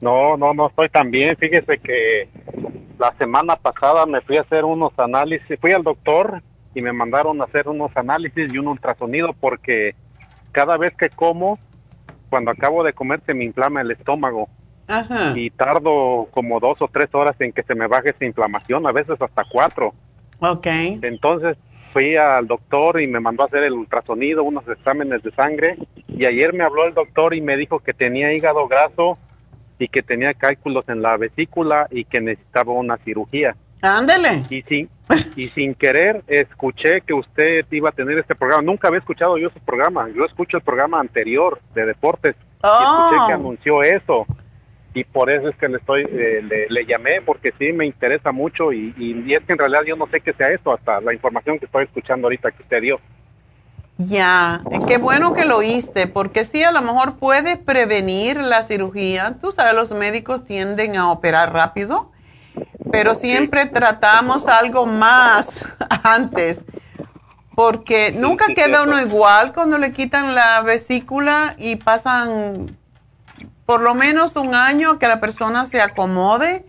No, no, no estoy tan bien. Fíjese que la semana pasada me fui a hacer unos análisis, fui al doctor y me mandaron a hacer unos análisis y un ultrasonido porque cada vez que como, cuando acabo de comer se me inflama el estómago. Ajá. Y tardo como dos o tres horas en que se me baje esa inflamación, a veces hasta cuatro. Ok. Entonces fui al doctor y me mandó a hacer el ultrasonido, unos exámenes de sangre. Y ayer me habló el doctor y me dijo que tenía hígado graso y que tenía cálculos en la vesícula y que necesitaba una cirugía. Ándele. Y sin, y sin querer escuché que usted iba a tener este programa. Nunca había escuchado yo su programa. Yo escucho el programa anterior de deportes y escuché que Oh. anunció eso. Y por eso es que le estoy eh, le, le llamé porque sí me interesa mucho y, y, y es que en realidad yo no sé qué sea esto hasta la información que estoy escuchando ahorita que usted dio. Ya, eh, qué bueno que lo oíste, porque sí, a lo mejor puede prevenir la cirugía. Tú sabes, los médicos tienden a operar rápido, pero siempre tratamos algo más antes, porque nunca sí, queda uno igual cuando le quitan la vesícula y pasan por lo menos un año que la persona se acomode,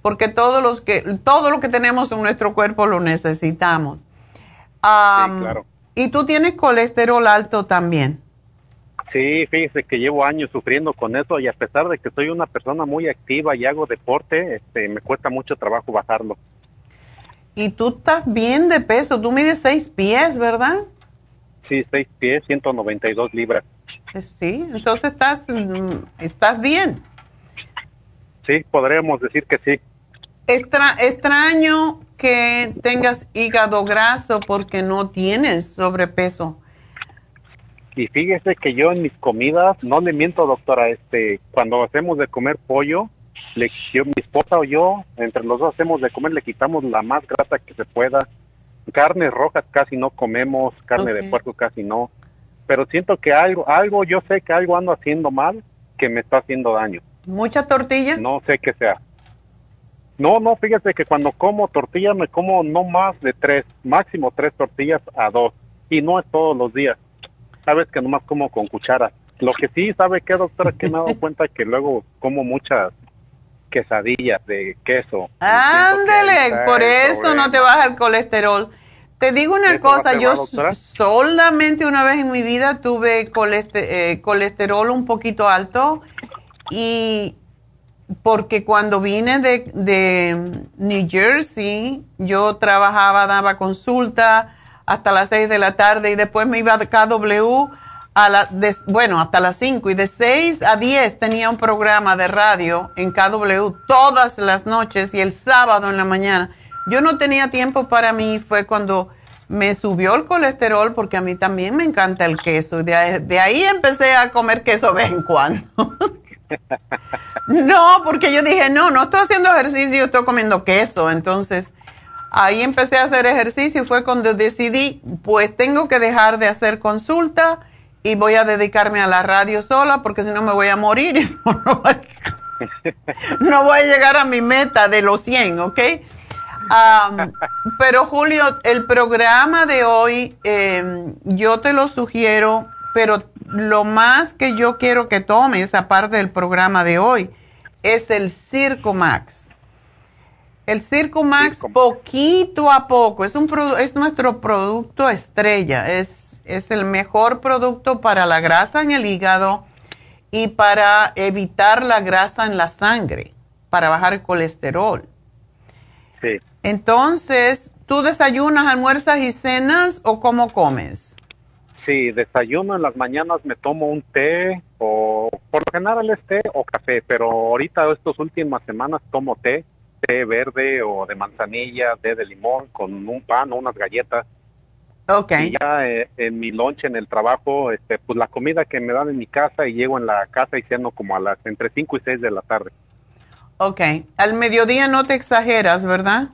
porque todos los que, todo lo que tenemos en nuestro cuerpo lo necesitamos. Am, claro. Y tú tienes colesterol alto también. Sí, fíjese que llevo años sufriendo con eso y a pesar de que soy una persona muy activa y hago deporte, este, me cuesta mucho trabajo bajarlo. Y tú estás bien de peso. Tú mides seis pies, ¿verdad? Sí, seis pies, 192 libras. Eh, Sí, entonces estás, mm, estás bien. Sí, podríamos decir que sí. Extra- extraño que tengas hígado graso porque no tienes sobrepeso. Y fíjese que yo en mis comidas, no le miento, doctora, este, cuando hacemos de comer pollo, le, yo, mi esposa o yo, entre los dos hacemos de comer, le quitamos la más grasa que se pueda. Carnes rojas casi no comemos, carne de puerco casi no. Pero siento que algo, algo, yo sé que algo ando haciendo mal que me está haciendo daño. ¿Mucha tortilla? No sé qué sea. No, no, fíjese que cuando como tortilla me como no más de tres, máximo tres tortillas a dos. Y no es todos los días. Sabes que nomás como con cuchara. Lo que sí, ¿sabe qué, doctora? Que me he dado cuenta que luego como muchas quesadillas de queso. Está por eso no te baja el colesterol. Te digo una ¿Eso va cosa, yo doctora? solamente una vez en mi vida tuve coleste- eh, colesterol un poquito alto y porque cuando vine de, de New Jersey, yo trabajaba, daba consulta hasta las 6 de la tarde y después me iba a KW a la, de- bueno, hasta las 5 y de 6 a 10 tenía un programa de radio en KW todas las noches y el sábado en la mañana. Yo no tenía tiempo para mí, fue cuando me subió el colesterol porque a mí también me encanta el queso. De, de ahí empecé a comer queso de vez en cuando. No, porque yo dije, no, no estoy haciendo ejercicio, estoy comiendo queso. Entonces, ahí empecé a hacer ejercicio y fue cuando decidí, pues tengo que dejar de hacer consulta y voy a dedicarme a la radio sola porque si no me voy a morir no, voy, a llegar a mi meta de los 100, ¿ok? Pero Julio, el programa de hoy, eh, yo te lo sugiero, pero lo más que yo quiero que tomes, aparte del programa de hoy, es el Circo Max. El Circo Max, Circo poquito a poco, es, un es nuestro producto estrella, es, es el mejor producto para la grasa en el hígado y para evitar la grasa en la sangre, para bajar el colesterol. Sí. Entonces, ¿tú desayunas, almuerzas y cenas o cómo comes? Sí, desayuno en las mañanas me tomo un té o por lo general es té o café, pero ahorita estas últimas semanas tomo té, té verde o de manzanilla, té de limón con un pan o unas galletas. Ok. Y ya eh, en mi lunch en el trabajo, este, pues la comida que me dan en mi casa y llego en la casa y ceno como a las entre 5 y 6 de la tarde. Ok. Al mediodía no te exageras, ¿verdad?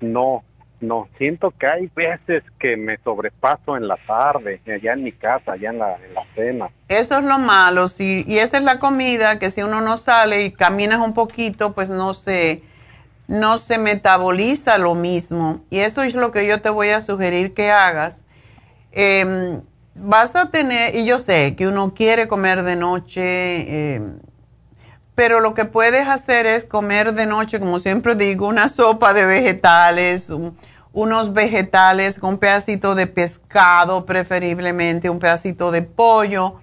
No, no, siento que hay veces que me sobrepaso en la tarde, allá en mi casa, allá en la, en la cena. Eso es lo malo. Si, y esa es la comida que si uno no sale y caminas un poquito, pues no se, no se metaboliza lo mismo. Y eso es lo que yo te voy a sugerir que hagas. Em, vas a tener, y yo sé que uno quiere comer de noche, eh, pero lo que puedes hacer es comer de noche, como siempre digo, una sopa de vegetales, unos vegetales con un pedacito de pescado preferiblemente, un pedacito de pollo,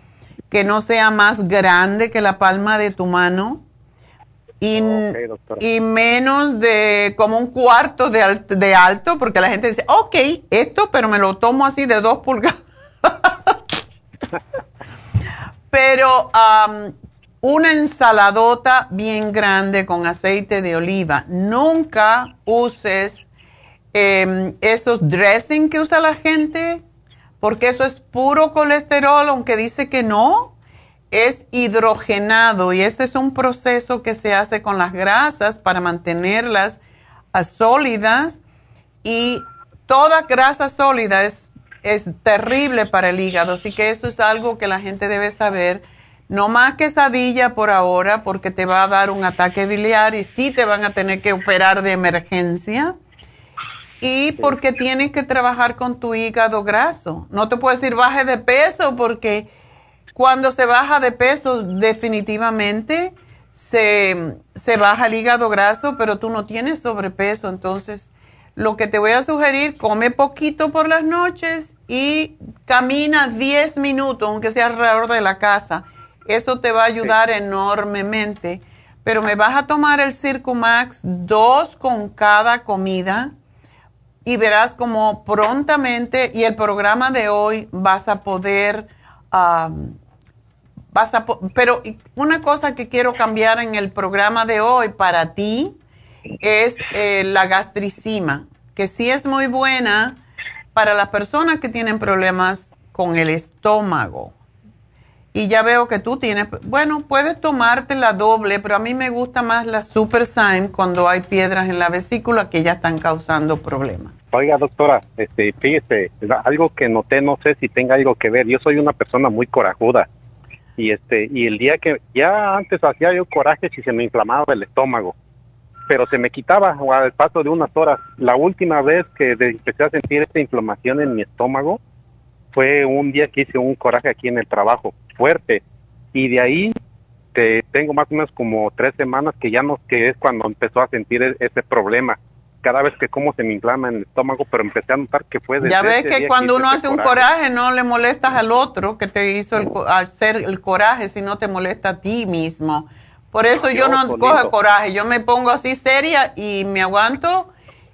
que no sea más grande que la palma de tu mano. Y, y menos de como un cuarto de, de alto, porque la gente dice, ok, esto, pero me lo tomo así de dos pulgadas. pero una ensaladota bien grande con aceite de oliva. Nunca uses em, esos dressing que usa la gente, porque eso es puro colesterol, aunque dice que no. Es hidrogenado y ese es un proceso que se hace con las grasas para mantenerlas sólidas y toda grasa sólida es, es terrible para el hígado, así que eso es algo que la gente debe saber no más quesadilla por ahora porque te va a dar un ataque biliar y sí te van a tener que operar de emergencia. Y porque tienes que trabajar con tu hígado graso. No te puedo decir baje de peso porque cuando se baja de peso definitivamente se, se baja el hígado graso, pero tú no tienes sobrepeso. Entonces, lo que te voy a sugerir, come poquito por las noches y camina 10 minutos, aunque sea alrededor de la casa eso te va a ayudar enormemente. Pero me vas a tomar el Circumax, dos con cada comida, y verás como prontamente, y el programa de hoy vas a poder, vas a, pero una cosa que quiero cambiar en el programa de hoy para ti es eh, la gastricima, que sí es muy buena para las personas que tienen problemas con el estómago y ya veo que tú tienes, bueno, puedes tomarte la doble, pero a mí me gusta más la Super Syme cuando hay piedras en la vesícula que ya están causando problemas. Oiga, doctora, este, fíjese, algo que noté, no sé si tenga algo que ver. Yo soy una persona muy corajuda y este, y el día que ya antes hacía yo coraje si se me inflamaba el estómago, pero se me quitaba al paso de unas horas. La última vez que empecé a sentir esta inflamación en mi estómago fue un día que hice un coraje aquí en el trabajo fuerte. Y de ahí te, tengo más o menos como tres semanas que ya no, que es cuando empezó a sentir e, ese problema. Cada vez que como se me inflama en el estómago, pero empecé a notar que fue Ya ves que cuando uno hace un coraje. no le molestas al otro que te hizo el, hacer el coraje, sino te molesta a ti mismo. Por eso yo no cojo coraje, yo me pongo así seria y me aguanto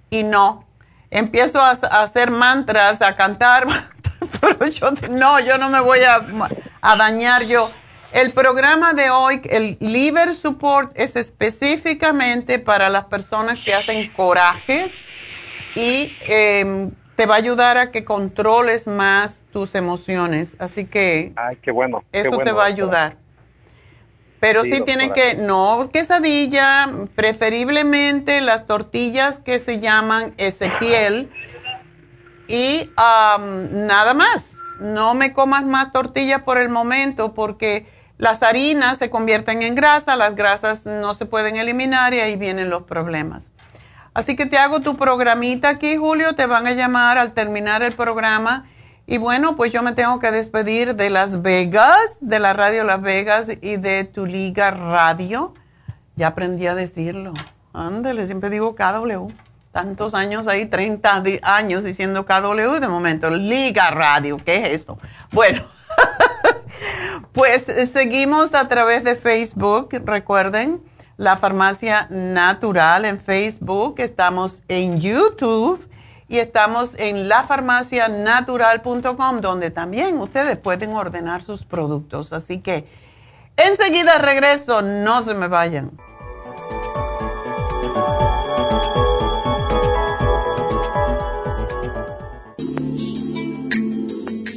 y no. Empiezo a, a hacer mantras, a cantar pero yo no, yo no me voy a, dañar yo. El programa de hoy, el Liver Support, es específicamente para las personas que hacen corajes y em, te va a ayudar a que controles más tus emociones. Así que Ay, qué bueno, eso te va a ayudar. Pero sí, tienen que, no quesadilla, preferiblemente las tortillas que se llaman Ezequiel y nada más. No me comas más tortillas por el momento porque las harinas se convierten en grasa, las grasas no se pueden eliminar y ahí vienen los problemas. Así que te hago tu programita aquí, Julio, te van a llamar al terminar el programa. Y bueno, pues yo me tengo que despedir de Las Vegas, de la radio Las Vegas y de tu liga radio. Ya aprendí a decirlo. Ándale, siempre digo KW tantos años ahí, 30 años diciendo KW de momento, Liga Radio, ¿qué es eso? Bueno, pues eh, seguimos a través de Facebook, recuerden, la farmacia natural en Facebook, estamos en YouTube y estamos en lafarmacianatural.com donde también ustedes pueden ordenar sus productos. Así que enseguida regreso, no se me vayan.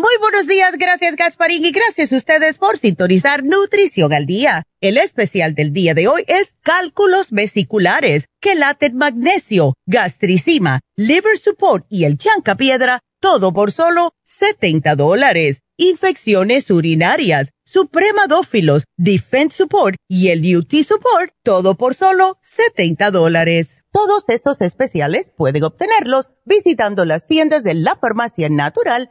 Muy buenos días, gracias Gasparín y gracias a ustedes por sintonizar Nutrición al Día. El especial del día de hoy es cálculos vesiculares, quelate magnesio, gastricima, liver support y el chanca piedra, todo por solo 70 dólares. Infecciones urinarias, supremadófilos, defense support y el UT support, todo por solo 70 dólares. Todos estos especiales pueden obtenerlos visitando las tiendas de la farmacia natural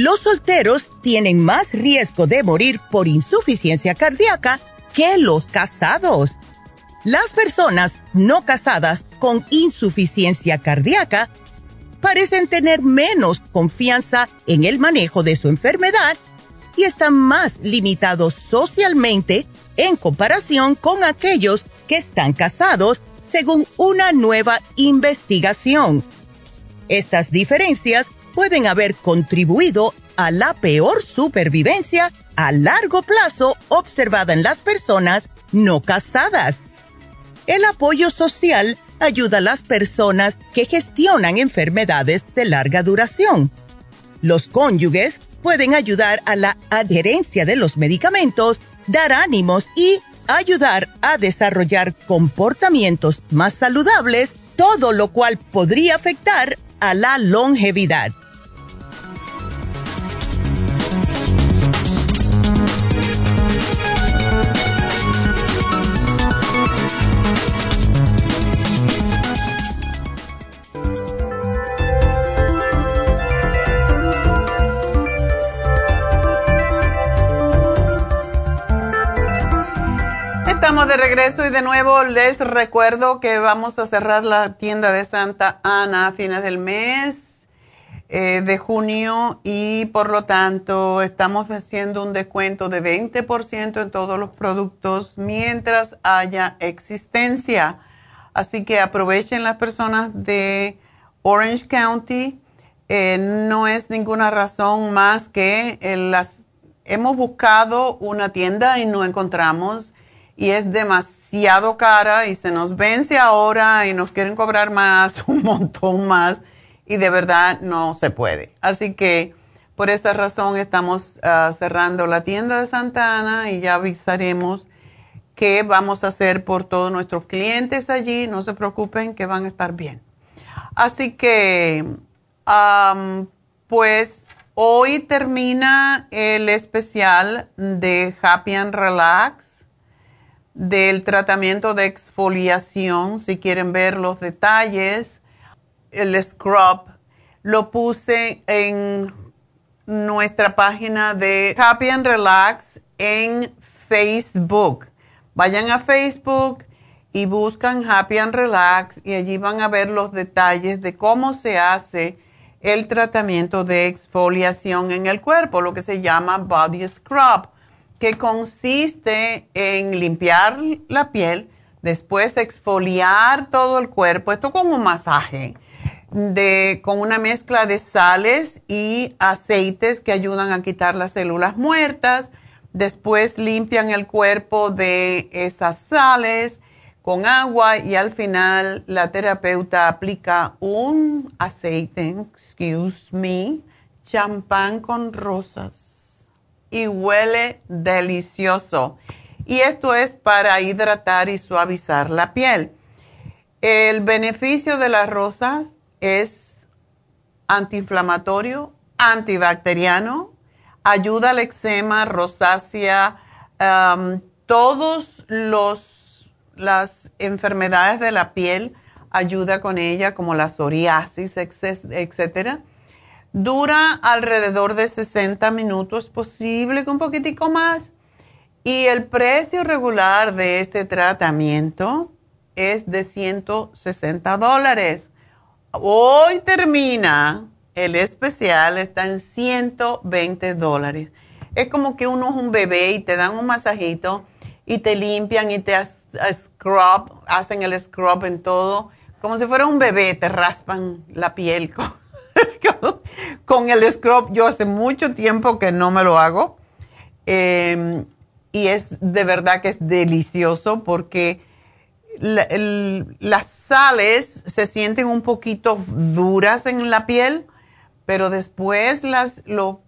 Los solteros tienen más riesgo de morir por insuficiencia cardíaca que los casados. Las personas no casadas con insuficiencia cardíaca parecen tener menos confianza en el manejo de su enfermedad y están más limitados socialmente en comparación con aquellos que están casados, según una nueva investigación. Estas diferencias pueden haber contribuido a la peor supervivencia a largo plazo observada en las personas no casadas. El apoyo social ayuda a las personas que gestionan enfermedades de larga duración. Los cónyuges pueden ayudar a la adherencia de los medicamentos, dar ánimos y ayudar a desarrollar comportamientos más saludables, todo lo cual podría afectar a la longevidad. De regreso y de nuevo les recuerdo que vamos a cerrar la tienda de Santa Ana a fines del mes eh, de junio y por lo tanto estamos haciendo un descuento de 20% en todos los productos mientras haya existencia. Así que aprovechen las personas de Orange County. Eh, no es ninguna razón más que eh, las hemos buscado una tienda y no encontramos y es demasiado cara y se nos vence ahora y nos quieren cobrar más, un montón más y de verdad no se puede. Así que por esa razón estamos ah, cerrando la tienda de Santa Ana y ya avisaremos qué vamos a hacer por todos nuestros clientes allí. No se preocupen que van a estar bien. Así que, pues hoy termina el especial de Happy and Relax del tratamiento de exfoliación, si quieren ver los detalles, el scrub, lo puse en nuestra página de Happy and Relax en Facebook. Vayan a Facebook y buscan Happy and Relax y allí van a ver los detalles de cómo se hace el tratamiento de exfoliación en el cuerpo, lo que se llama body scrub que consiste en limpiar la piel, Después exfoliar todo el cuerpo, esto como un masaje, de, con una mezcla de sales y aceites que ayudan a quitar las células muertas. Después limpian el cuerpo de esas sales con agua y al final la terapeuta aplica un aceite, excuse me, champán con rosas y huele delicioso. Y esto es para hidratar y suavizar la piel. El beneficio de las rosas es antiinflamatorio, antibacteriano, ayuda al eczema, rosácea, um, todos los las enfermedades de la piel, ayuda con ella, como la psoriasis, etcétera. Dura alrededor de 60 minutos, posible que un poquitico más. Y el precio regular de este tratamiento es de 160 dólares. Hoy termina el especial, está en 120 dólares. Es como que uno es un bebé y te dan un masajito y te limpian y te scrub, hacen el scrub en todo, como si fuera un bebé, te raspan la piel el scrub. Yo hace mucho tiempo que no me lo hago em, y es de verdad que es delicioso porque las sales se sienten un poquito duras en la piel, pero después las,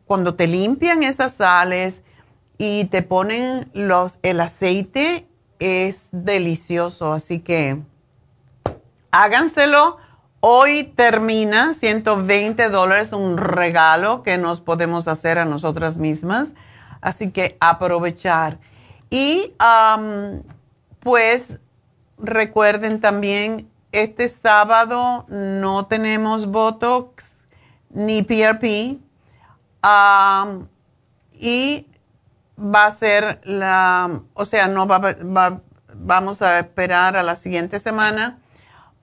cuando te limpian esas sales y te ponen los, el aceite es delicioso, así que háganselo. Hoy termina 120 dólares, un regalo que nos podemos hacer a nosotras mismas. Así que aprovechar. Y pues recuerden también, este sábado no tenemos Botox ni PRP. y va a ser la, o sea, no va, vamos a esperar a la siguiente semana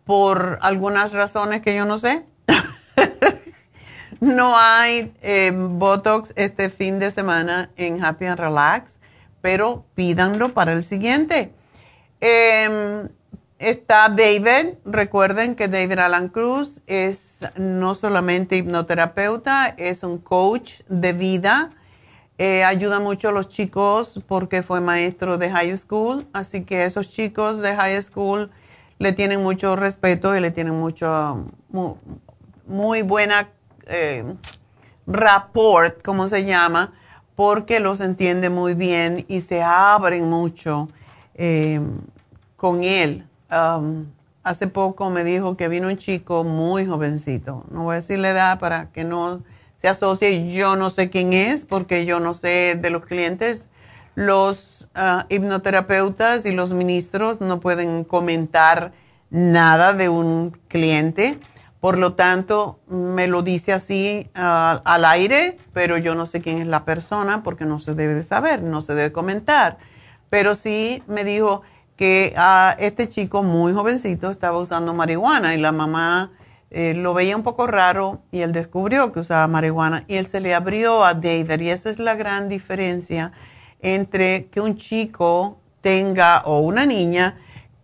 por algunas razones que yo no sé. no hay eh, Botox este fin de semana en Happy and Relax, pero pídanlo para el siguiente. Em, está David, recuerden que David Alan Cruz es no solamente hipnoterapeuta, es un coach de vida eh, ayuda mucho a los chicos porque fue maestro de high school, así que esos chicos de high school le tienen mucho respeto y le tienen mucho, muy, buena eh, rapport, como se llama, porque los entiende muy bien y se abren mucho eh, con él. Um, hace poco me dijo que vino un chico muy jovencito, no voy a decir la edad para que no se asocie. Yo no sé quién es porque yo no sé de los clientes. Los ah, hipnoterapeutas y los ministros no pueden comentar nada de un cliente. Por lo tanto, me lo dice así ah, al aire, pero yo no sé quién es la persona porque no se debe de saber, no se debe comentar. Pero sí me dijo que ah, este chico muy jovencito estaba usando marihuana y la mamá eh, lo veía un poco raro y él descubrió que usaba marihuana y él se le abrió a David y esa es la gran diferencia entre que un chico tenga o una niña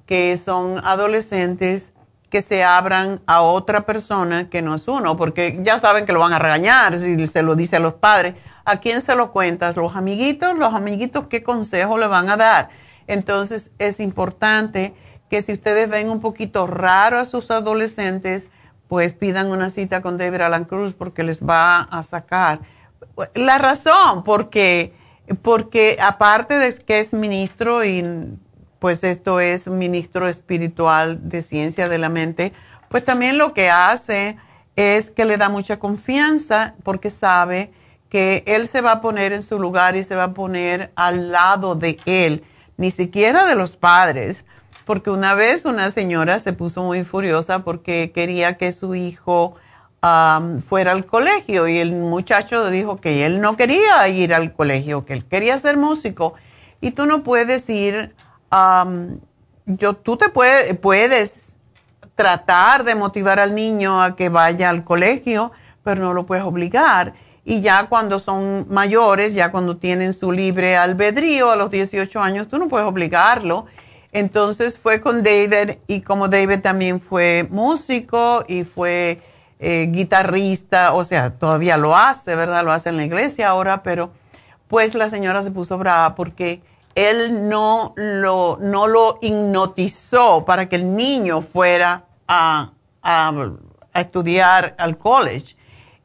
que son adolescentes que se abran a otra persona que no es uno, porque ya saben que lo van a regañar si se lo dice a los padres. ¿A quién se lo cuentas? ¿Los amiguitos? ¿Los amiguitos qué consejo le van a dar? Entonces es importante que si ustedes ven un poquito raro a sus adolescentes, pues pidan una cita con David Alan Cruz porque les va a sacar. La razón, porque, porque aparte de que es ministro y pues esto es ministro espiritual de ciencia de la mente, pues también lo que hace es que le da mucha confianza porque sabe que él se va a poner en su lugar y se va a poner al lado de él, ni siquiera de los padres, porque una vez una señora se puso muy furiosa porque quería que su hijo fuera al colegio y el muchacho dijo que él no quería ir al colegio, que él quería ser músico. Y tú no puedes ir, yo, tú te puede, puedes tratar de motivar al niño a que vaya al colegio, pero no lo puedes obligar. Y ya cuando son mayores, ya cuando tienen su libre albedrío a los 18 años, tú no puedes obligarlo Entonces fue con David y como David también fue músico y fue eh, guitarrista, o sea, todavía lo hace, ¿verdad? Lo hace en la iglesia ahora, pero pues la señora se puso brava porque él no lo, no lo hipnotizó para que el niño fuera a, a, a estudiar al college.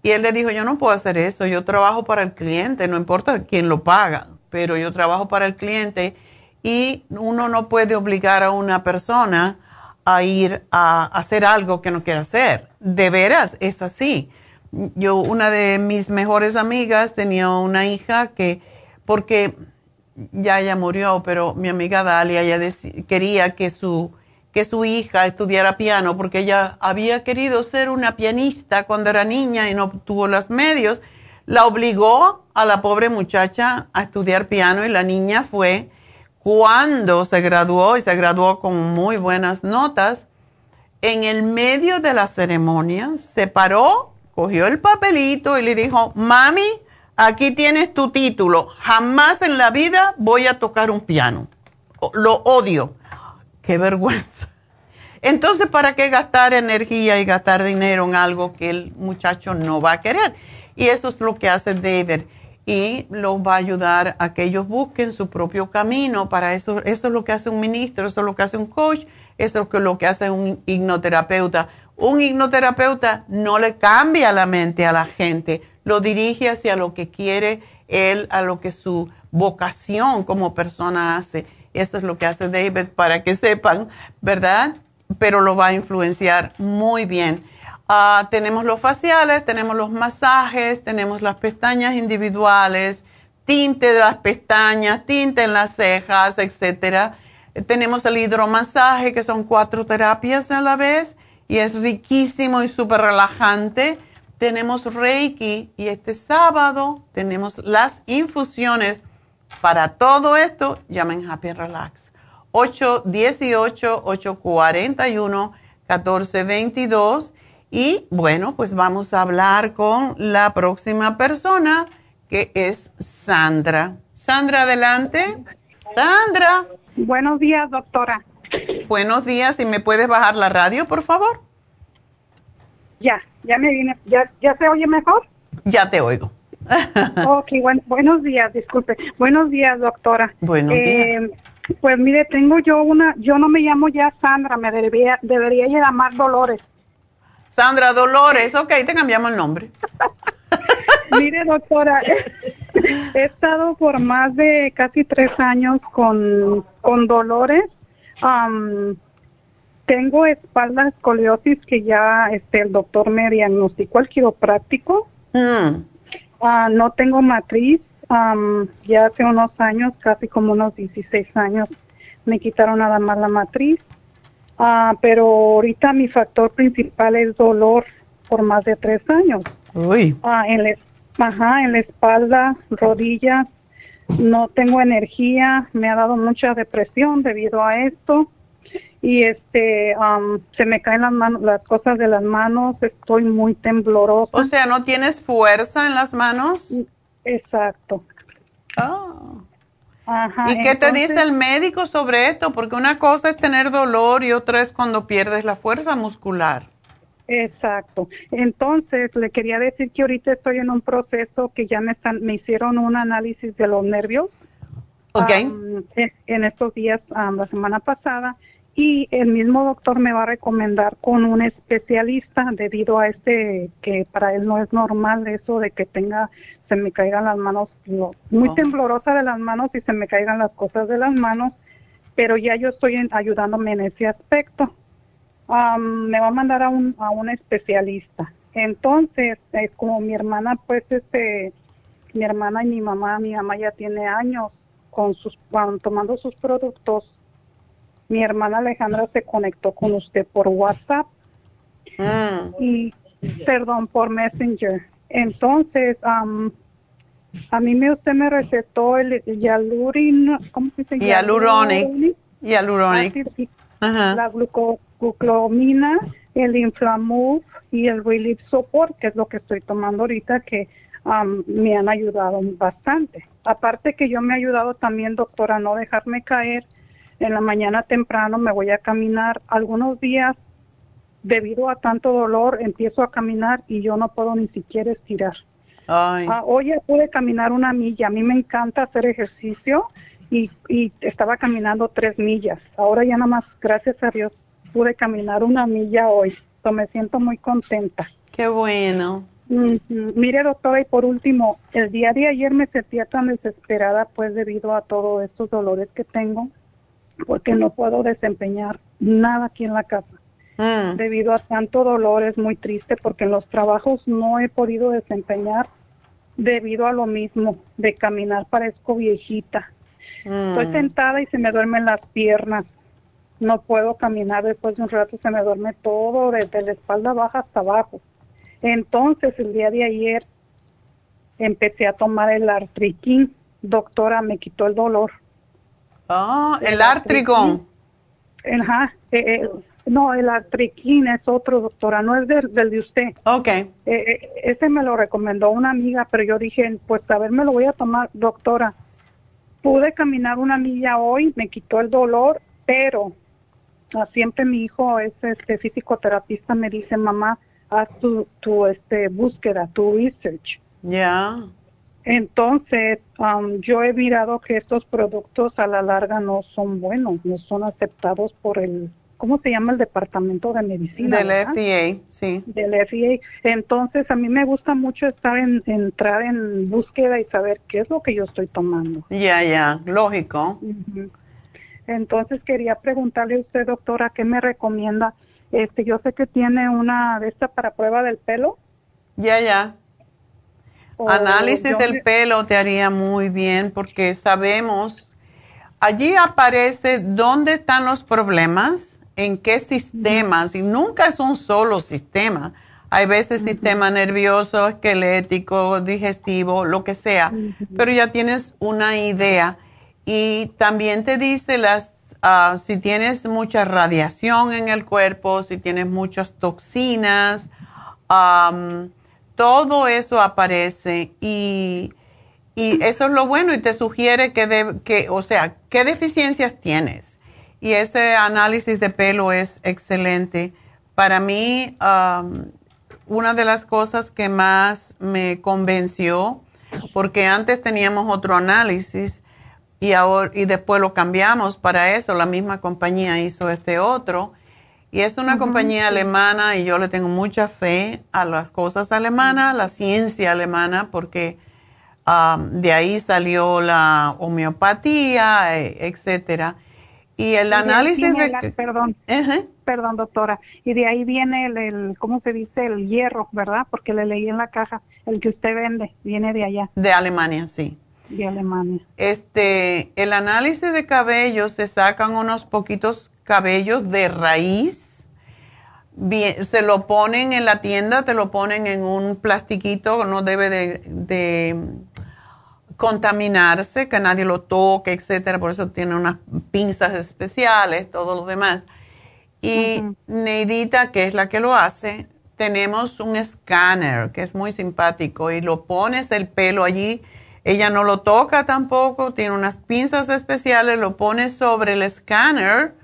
Y él le dijo, yo no puedo hacer eso, yo trabajo para el cliente, no importa quién lo paga, pero yo trabajo para el cliente y uno no puede obligar a una persona a ir a hacer algo que no quiere hacer. De veras, es así. Yo, una de mis mejores amigas tenía una hija que, porque ya ella murió, pero mi amiga Dalia, ella quería que su, que su hija estudiara piano porque ella había querido ser una pianista cuando era niña y no tuvo los medios. La obligó a la pobre muchacha a estudiar piano y la niña fue cuando se graduó y se graduó con muy buenas notas, en el medio de la ceremonia se paró, cogió el papelito y le dijo, mami, aquí tienes tu título, jamás en la vida voy a tocar un piano. Lo odio. Qué vergüenza. Entonces, ¿para qué gastar energía y gastar dinero en algo que el muchacho no va a querer? Y eso es lo que hace David y los va a ayudar a que ellos busquen su propio camino. Para eso, eso es lo que hace un ministro, eso es lo que hace un coach, eso es lo que hace un hipnoterapeuta. Un hipnoterapeuta no le cambia la mente a la gente, lo dirige hacia lo que quiere él, a lo que su vocación como persona hace. Eso es lo que hace David para que sepan, ¿verdad? Pero lo va a influenciar muy bien. Ah, tenemos los faciales, tenemos los masajes, tenemos las pestañas individuales, tinte de las pestañas, tinte en las cejas, etcétera. Tenemos el hidromasaje, que son cuatro terapias a la vez, y es riquísimo y súper relajante. Tenemos Reiki y este sábado tenemos las infusiones. Para todo esto, llamen Happy Relax. 818-841-1422 y bueno, pues vamos a hablar con la próxima persona que es Sandra. Sandra, adelante. Sandra. Buenos días, doctora. Buenos días, ¿y me puedes bajar la radio, por favor? Ya, ya me viene, ya, ya se oye mejor. Ya te oigo. ok, buenos días, disculpe. Buenos días, doctora. Buenos días. Eh, pues mire, tengo yo una, yo no me llamo ya Sandra, me debería, debería llamar Dolores. Sandra Dolores, ok, te cambiamos el nombre. Mire, doctora, he estado por más de casi tres años con, con dolores. tengo espalda escoliosis que ya este, el doctor me diagnosticó el quiropráctico. Mm. Ah, no tengo matriz. ya hace unos años, casi como unos 16 años, me quitaron nada más la matriz. Ah, pero ahorita mi factor principal es dolor por más de tres años. Uy. Ah, en la, ajá, en la espalda, rodillas, no tengo energía, me ha dado mucha depresión debido a esto. Y este se me caen las manos las cosas de las manos estoy muy temblorosa. O sea no tienes fuerza en las manos exacto ah ¿Y qué te dice el médico sobre esto? Porque una cosa es tener dolor y otra es cuando pierdes la fuerza muscular. Exacto. Entonces, le quería decir que ahorita estoy en un proceso que ya me, están, me hicieron un análisis de los nervios. Ok. en estos días, la semana pasada, y el mismo doctor me va a recomendar con un especialista debido a este que para él no es normal eso de que tenga se me caigan las manos muy oh. temblorosa de las manos y se me caigan las cosas de las manos pero ya yo estoy ayudándome en ese aspecto me va a mandar a un a un especialista entonces es como mi hermana pues este mi hermana y mi mamá mi mamá ya tiene años con sus tomando sus productos mi hermana Alejandra se conectó con usted por WhatsApp mm. y, perdón, por Messenger. Entonces, a mí me, usted me recetó el Yalurin, ¿cómo se llama? Yaluronic. Yaluronic. La glucomina, el Inflamuf y el Relief Support, que es lo que estoy tomando ahorita, que me han ayudado bastante. Aparte que yo me he ayudado también, doctora, a no dejarme caer En la mañana temprano me voy a caminar. Algunos días, debido a tanto dolor, empiezo a caminar y yo no puedo ni siquiera estirar. Ay. Ah, hoy ya pude caminar una milla. A mí me encanta hacer ejercicio y, y estaba caminando tres millas. Ahora ya nada más, gracias a Dios, pude caminar una milla hoy. So, me siento muy contenta. Qué bueno. Ujú. Mire, doctora, y por último, el día de ayer me sentía tan desesperada, pues debido a todos estos dolores que tengo, porque no puedo desempeñar nada aquí en la casa. Mm. Debido a tanto dolor es muy triste porque en los trabajos no he podido desempeñar debido a lo mismo, de caminar parezco viejita. Estoy Mm. sentada y se me duermen las piernas. No puedo caminar después de un rato, se me duerme todo, desde la espalda baja hasta abajo. Entonces, el día de ayer empecé a tomar el artriquín. Doctora, me quitó el dolor. Ah, el artricón. Ajá. eh, eh, no, el artriquín es otro, doctora, no es del, del de usted. Ok. Eh, eh, ese me lo recomendó una amiga, pero yo dije, pues a ver, me lo voy a tomar, doctora. Pude caminar una milla hoy, me quitó el dolor, pero siempre mi hijo es este físico-terapista, me dice, mamá, haz tu, tu este, búsqueda, tu research. Ya. Entonces, am, yo he mirado que estos productos a la larga no son buenos, no son aceptados por el, ¿cómo se llama? El Departamento de Medicina. Del ¿verdad? FDA, sí. del FDA. Entonces, a mí me gusta mucho estar en, entrar en búsqueda y saber qué es lo que yo estoy tomando. Ya, ya, lógico. Entonces, quería preguntarle a usted, doctora, ¿qué me recomienda? Este, yo sé que tiene una de estas para prueba del pelo. Ya, ya. Análisis del me- pelo te haría muy bien porque sabemos, allí aparece dónde están los problemas, en qué sistemas, y nunca es un solo sistema. Hay veces sistema nervioso, esquelético, digestivo, lo que sea, pero ya tienes una idea. Y también te dice las, ah, si tienes mucha radiación en el cuerpo, si tienes muchas toxinas, am, todo eso aparece y, y eso es lo bueno y te sugiere que, de- que, o sea, qué deficiencias tienes. Y ese análisis de pelo es excelente. Para mí, am, una de las cosas que más me convenció, porque antes teníamos otro análisis y, ahora, y después lo cambiamos para eso, la misma compañía hizo este otro. Y es una compañía alemana y yo le tengo mucha fe a las cosas alemanas, la ciencia alemana, porque um, de ahí salió la homeopatía, e- etcétera. Y el análisis de... la- perdón, perdón, doctora. Y de ahí viene el, el, ¿cómo se dice? El hierro, ¿verdad? Porque le leí en la caja, el que usted vende, viene de allá, De Alemania, sí. de Alemania. Este, el análisis de cabello se sacan unos poquitos cabellos de raíz. Bien, se lo ponen en la tienda, te lo ponen en un plastiquito, no debe de, de contaminarse, que nadie lo toque, etcétera. Por eso tiene unas pinzas especiales, todo lo demás. Y Neidita, que es la que lo hace, tenemos un escáner que es muy simpático y lo pones el pelo allí. Ella no lo toca tampoco, tiene unas pinzas especiales, lo pones sobre el escáner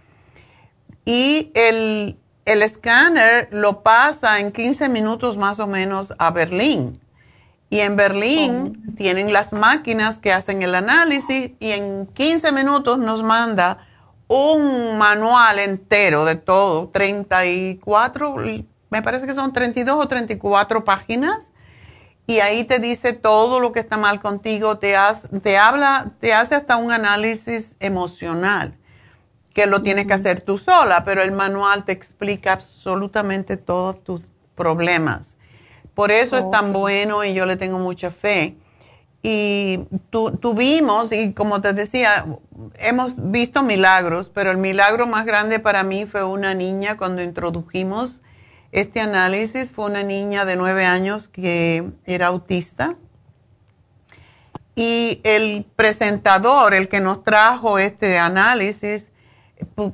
y el, el escáner lo pasa en 15 minutos más o menos a Berlín. Y en Berlín tienen las máquinas que hacen el análisis y en 15 minutos nos manda un manual entero de todo, 34, me parece que son 32 o 34 páginas. Y ahí te dice todo lo que está mal contigo, te, hace, te habla, te hace hasta un análisis emocional, que lo tienes que hacer tú sola, pero el manual te explica absolutamente todos tus problemas. Por eso es tan bueno y yo le tengo mucha fe. Y tu, tuvimos, y como te decía, hemos visto milagros, pero el milagro más grande para mí fue una niña cuando introdujimos este análisis. Fue una niña de nueve años que era autista. Y el presentador, el que nos trajo este análisis,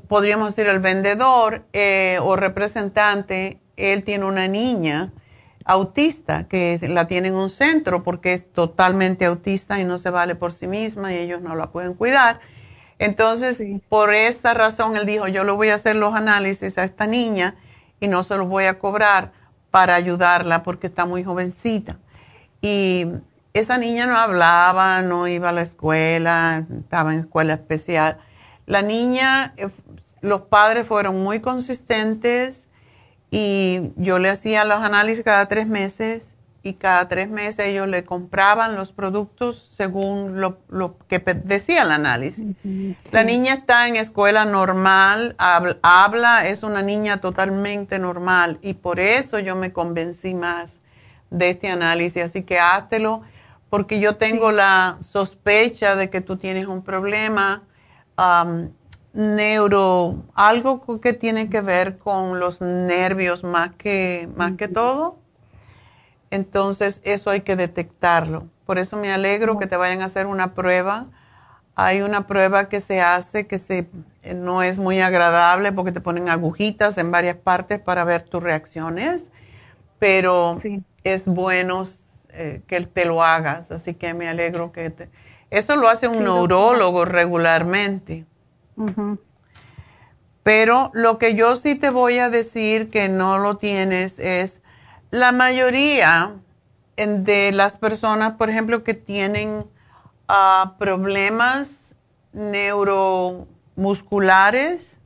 podríamos decir el vendedor eh, o representante, él tiene una niña autista que la tiene en un centro porque es totalmente autista y no se vale por sí misma y ellos no la pueden cuidar. Entonces, por esa razón, él dijo, yo le voy a hacer los análisis a esta niña y no se los voy a cobrar para ayudarla porque está muy jovencita. Y esa niña no hablaba, no iba a la escuela, estaba en escuela especial. La niña, eh, los padres fueron muy consistentes y yo le hacía los análisis cada tres meses y cada tres meses ellos le compraban los productos según lo, que decía el análisis. La niña está en escuela normal, habla, es una niña totalmente normal y por eso yo me convencí más de este análisis. Así que háztelo porque yo tengo la sospecha de que tú tienes un problema neuro, algo que tiene que ver con los nervios más que, más que todo entonces, eso hay que detectarlo. Por eso me alegro que te vayan a hacer una prueba. Hay una prueba que se hace que se, eh, no es muy agradable porque te ponen agujitas en varias partes para ver tus reacciones, pero es bueno eh, que te lo hagas. Así que me alegro que te... Eso lo hace un neurólogo regularmente. Pero lo que yo sí te voy a decir que no lo tienes es la mayoría de las personas, por ejemplo, que tienen ah, problemas neuromusculares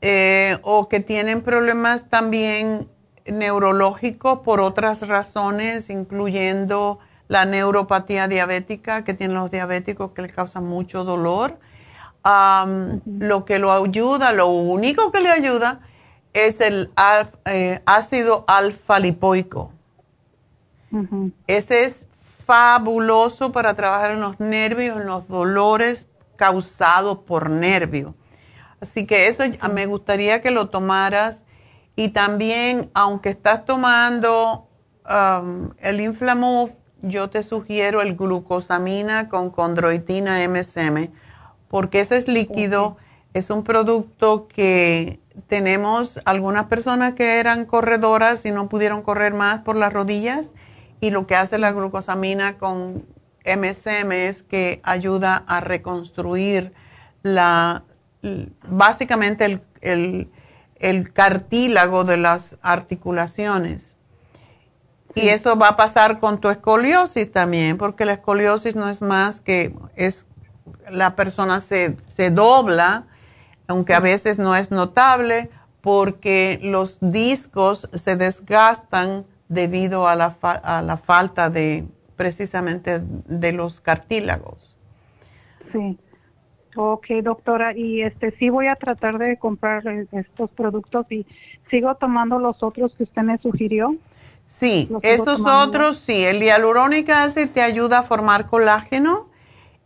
eh, o que tienen problemas también neurológicos por otras razones, incluyendo la neuropatía diabética que tienen los diabéticos que les causa mucho dolor. Lo que lo ayuda, lo único que le ayuda es el eh, ácido alfa-lipoico. Ese es fabuloso para trabajar en los nervios, en los dolores causados por nervio. Así que eso me gustaría que lo tomaras. Y también, aunque estás tomando um, el Inflamuf, yo te sugiero el glucosamina con condroitina MSM, porque ese es líquido, es un producto que tenemos algunas personas que eran corredoras y no pudieron correr más por las rodillas y lo que hace la glucosamina con MSM es que ayuda a reconstruir la, básicamente el, cartílago de las articulaciones. Y eso va a pasar con tu escoliosis también, porque la escoliosis no es más que es la persona se, se dobla aunque a veces no es notable porque los discos se desgastan debido a la, a la falta de precisamente de los cartílagos. Sí. Ok, doctora, y este sí voy a tratar de comprar estos productos y sigo tomando los otros que usted me sugirió. Sí, esos otros sí, el hialurónica acid te ayuda a formar colágeno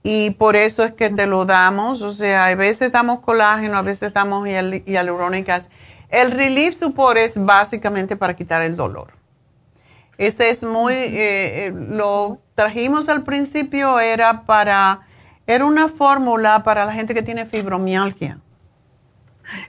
y por eso es que te lo damos. O sea, a veces damos colágeno, a veces damos hialurónicas. El Relief Support es básicamente para quitar el dolor. Ese es muy, eh, eh, lo trajimos al principio, era para, era una fórmula para la gente que tiene fibromialgia.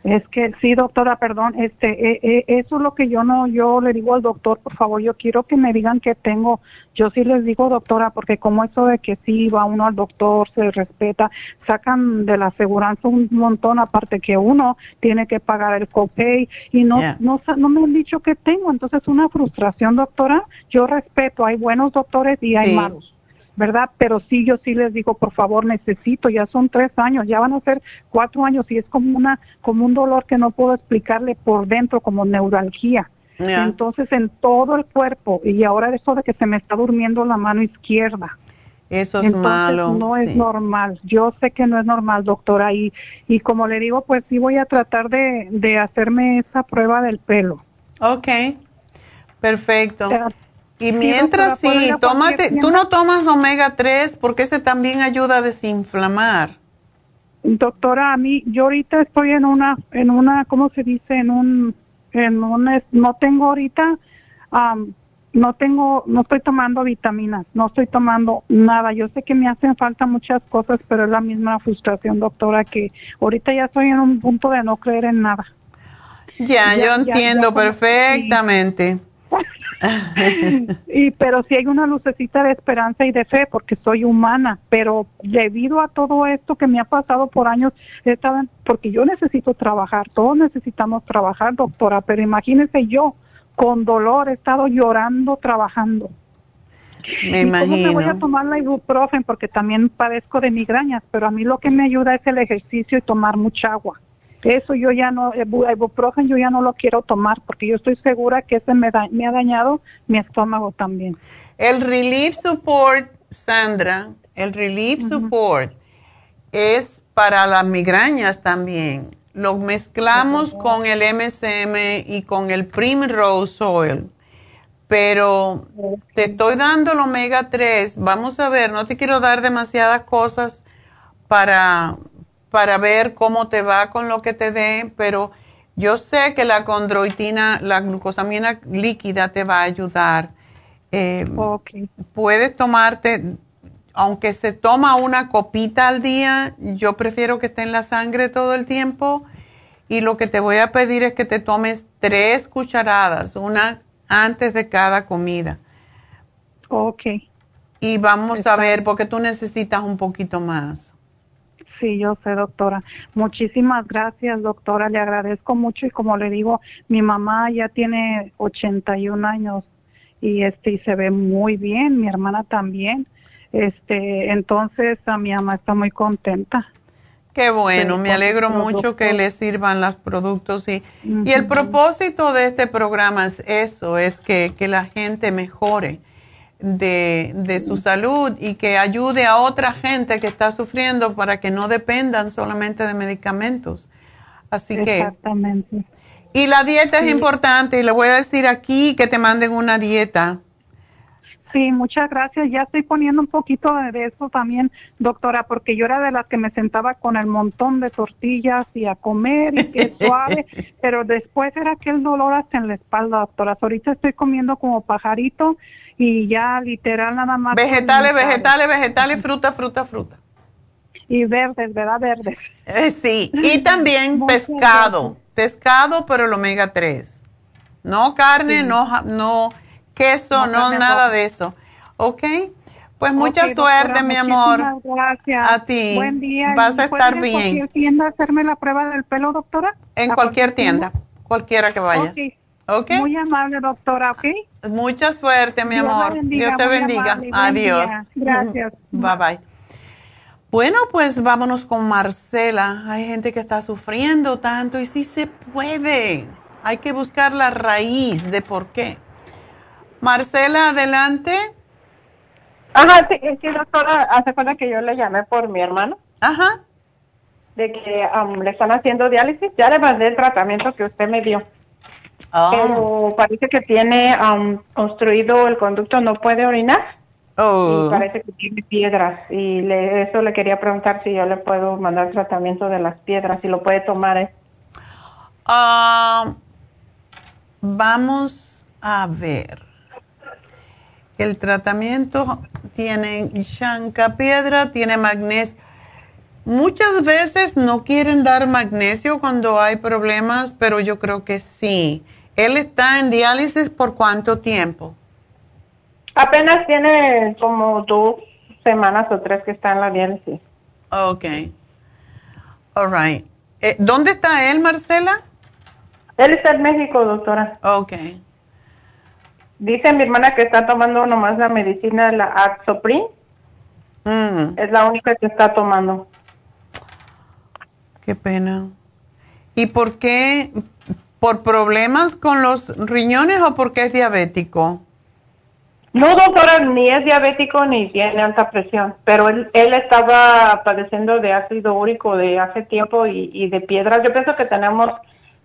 Es que sí, doctora, perdón, este, eh, eh, eso es lo que yo no, yo le digo al doctor, por favor, yo quiero que me digan qué tengo. Yo sí les digo, doctora, porque como eso de que sí va uno al doctor, se respeta, sacan de la aseguranza un montón, aparte que uno tiene que pagar el copay y no, no, no me han dicho qué tengo. Entonces, una frustración, doctora. Yo respeto, hay buenos doctores y hay malos. ¿Verdad? Pero sí, yo sí les digo, por favor, necesito, ya son tres años, ya van a ser cuatro años y es como una, como un dolor que no puedo explicarle por dentro, como neuralgia. Entonces, en todo el cuerpo, y ahora eso de que se me está durmiendo la mano izquierda. Eso es malo. No es normal. Yo sé que no es normal, doctora. Y, y como le digo, pues sí voy a tratar de, de hacerme esa prueba del pelo. Ok, perfecto. Y mientras sí, tómate, tú no tomas omega 3 porque ese también ayuda a desinflamar. Doctora, a mí, yo ahorita estoy en una, en una, ¿cómo se dice? En un, en un, no tengo ahorita, no tengo, no estoy tomando vitaminas, no estoy tomando nada. Yo sé que me hacen falta muchas cosas, pero es la misma frustración, doctora, que ahorita ya estoy en un punto de no creer en nada. Ya, yo entiendo perfectamente. y pero sí hay una lucecita de esperanza y de fe porque soy humana, pero debido a todo esto que me ha pasado por años, estaba, porque yo necesito trabajar, todos necesitamos trabajar, doctora, pero imagínese yo con dolor he estado llorando trabajando. Me ¿Y imagino. ¿Cómo me voy a tomar la ibuprofen? Porque también padezco de migrañas, pero a mí lo que me ayuda es el ejercicio y tomar mucha agua. Eso yo ya no, el bu- ibuprofen yo ya no lo quiero tomar porque yo estoy segura que ese me, da- me ha dañado mi estómago también. El Relief Support, Sandra, el Relief Support es para las migrañas también. Lo mezclamos con el MSM y con el Primrose Oil. Pero te estoy dando el omega 3. Vamos a ver, no te quiero dar demasiadas cosas para, para ver cómo te va con lo que te dé, pero yo sé que la condroitina, la glucosamina líquida te va a ayudar. Eh, Puedes tomarte, aunque se toma una copita al día, yo prefiero que esté en la sangre todo el tiempo. Y lo que te voy a pedir es que te tomes tres cucharadas, una antes de cada comida. Ok. Y vamos Está a ver, porque tú necesitas un poquito más. Sí, yo sé, doctora. Muchísimas gracias, doctora. Le agradezco mucho y como le digo, mi mamá ya tiene 81 años y este y se ve muy bien, mi hermana también. Este, entonces a mi mamá está muy contenta. Qué bueno, me alegro mucho que le sirvan los productos. Y, y el propósito de este programa es eso, es que, que la gente mejore de, de su salud y que ayude a otra gente que está sufriendo para que no dependan solamente de medicamentos. Así que, Exactamente. y la dieta es importante y le voy a decir aquí que te manden una dieta. Sí, muchas gracias. Ya estoy poniendo un poquito de eso también, doctora, porque yo era de las que me sentaba con el montón de tortillas y a comer y que suave, pero después era aquel dolor hasta en la espalda, doctora. Ahorita estoy comiendo como pajarito y ya literal nada más. Vegetales, vegetales, vegetales, fruta, fruta, fruta. Y verdes, ¿verdad? Verdes. Eh, sí, y también pescado, pescado, pero el omega 3. No carne, no, no queso, No nada de eso. ¿Ok? Pues mucha doctora, suerte, mi amor. Gracias. A ti. Buen día. Vas a ¿Y puede estar bien. cualquier tienda hacerme la prueba del pelo, doctora? En ¿A cualquier tienda, cualquiera que vaya. Ok. ¿Ok? Muy amable, doctora, ¿ok? Mucha suerte, mi Dios amor. bendiga, Dios te bendiga. amable, Adiós. Gracias. Bye bye. Bueno, pues vámonos con Marcela. Hay gente que está sufriendo tanto y sí se puede. Hay que buscar la raíz de por qué. Marcela, adelante. Ajá, sí, es que doctora, hace falta que yo le llamé por mi hermano. Ajá. De que am, le están haciendo diálisis. Ya le mandé el tratamiento que usted me dio. Ah. Pero parece que tiene am, obstruido el conducto, no puede orinar. Oh. Y parece que tiene piedras. Y le, eso le quería preguntar si yo le puedo mandar tratamiento de las piedras, si lo puede tomar. ¿eh? Ah, vamos a ver. El tratamiento tiene piedra, tiene magnesio. Muchas veces no quieren dar magnesio cuando hay problemas, pero yo creo que sí. ¿Él está en diálisis por cuánto tiempo? Apenas tiene como dos semanas o tres que está en la diálisis. Ok. All right. Eh, ¿Dónde está él, Marcela? Él está en México, doctora. Ok. Dice mi hermana que está tomando nomás la medicina, la Axoprin. Mm, Es la única que está tomando. qué pena. ¿Y por qué? ¿Por problemas con los riñones o porque es diabético? No, doctora, ni es diabético ni tiene alta presión, pero él, él estaba padeciendo de ácido úrico de hace tiempo y, y de piedras. Yo pienso que tenemos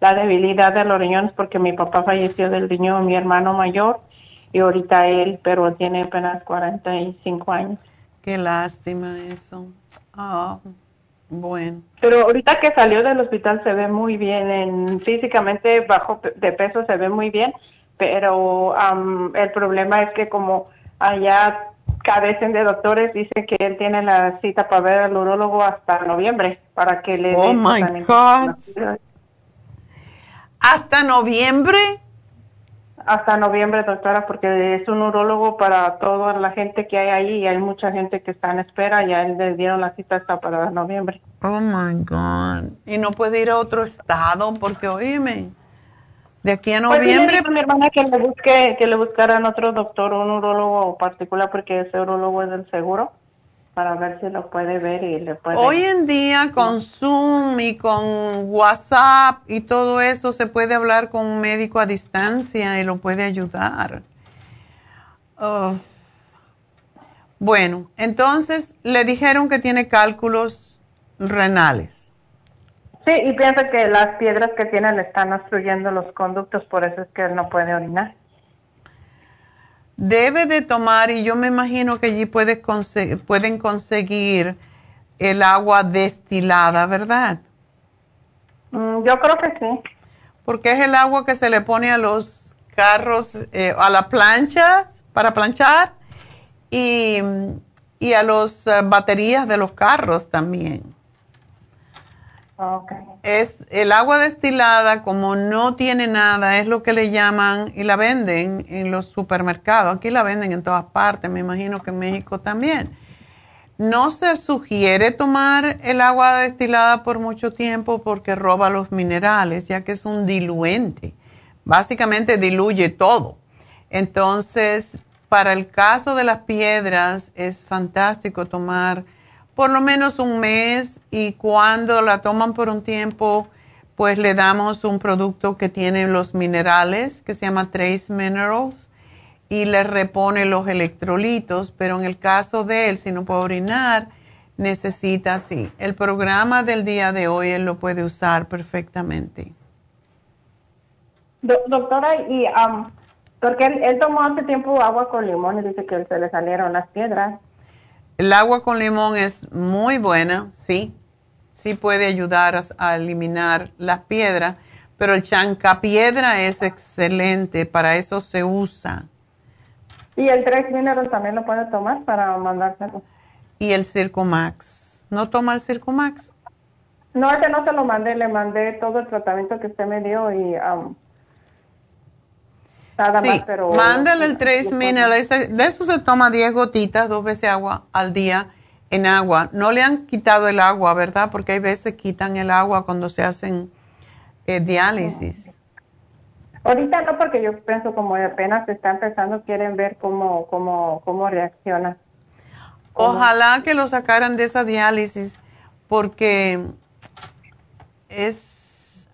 la debilidad de los riñones porque mi papá falleció del riñón, mi hermano mayor, y ahorita él, pero tiene apenas 45 años. Qué lástima eso. Ah, bueno. Pero ahorita que salió del hospital se ve muy bien, en, físicamente bajo de peso se ve muy bien, pero am, el problema es que como allá carecen de doctores, dice que él tiene la cita para ver al urólogo hasta noviembre para que le Oh, my. God. ¿Hasta noviembre? hasta noviembre, doctora, porque es un urólogo para toda la gente que hay ahí y hay mucha gente que está en espera. Ya él le dieron la cita hasta para noviembre. Oh my God. Y no puede ir a otro estado porque, oíme, de aquí a Pues noviembre. a mi hermana que le busque, que le buscaran otro doctor, un urólogo particular, porque ese urólogo es del seguro, para ver si lo puede ver y le puede. Hoy en día con Zoom y con WhatsApp y todo eso se puede hablar con un médico a distancia y lo puede ayudar. Bueno, entonces le dijeron que tiene cálculos renales. Sí, y piensa que las piedras que tiene le están obstruyendo los conductos, por eso es que él no puede orinar. Debe de tomar, y yo me imagino que allí puede conse- pueden conseguir el agua destilada, ¿verdad? Mm, yo creo que sí. Porque es el agua que se le pone a los carros, eh, a la plancha para planchar y, y a las baterías de los carros también. Okay. Es el agua destilada, como no tiene nada, es lo que le llaman y la venden en los supermercados. Aquí la venden en todas partes, me imagino que en México también. No se sugiere tomar el agua destilada por mucho tiempo porque roba los minerales, ya que es un diluente. Básicamente diluye todo. Entonces, para el caso de las piedras, es fantástico tomar por lo menos un mes y cuando la toman por un tiempo, pues le damos un producto que tiene los minerales, que se llama Trace Minerals, y le repone los electrolitos, pero en el caso de él, si no puede orinar, necesita sí. El programa del día de hoy él lo puede usar perfectamente. Do- doctora, y porque él, él tomó hace tiempo agua con limón y dice que se le salieron las piedras. El agua con limón es muy buena, sí, sí puede ayudar a, a eliminar las piedras, pero el chancapiedra es excelente, para eso se usa. Y el Mineral también lo puede tomar para mandárselo. Y el Circumax. ¿No toma el Circumax? No, ese no se lo mandé, le mandé todo el tratamiento que usted me dio y am, nada sí, más, pero... mándale el Trace Mineral. ese- De eso se toma 10 gotitas, dos veces agua al día en agua. No le han quitado el agua, ¿verdad? Porque hay veces quitan el agua cuando se hacen eh, diálisis. Ahorita no, porque yo pienso como apenas está empezando, quieren ver cómo, cómo, cómo reacciona. Ojalá que lo sacaran de esa diálisis, porque es,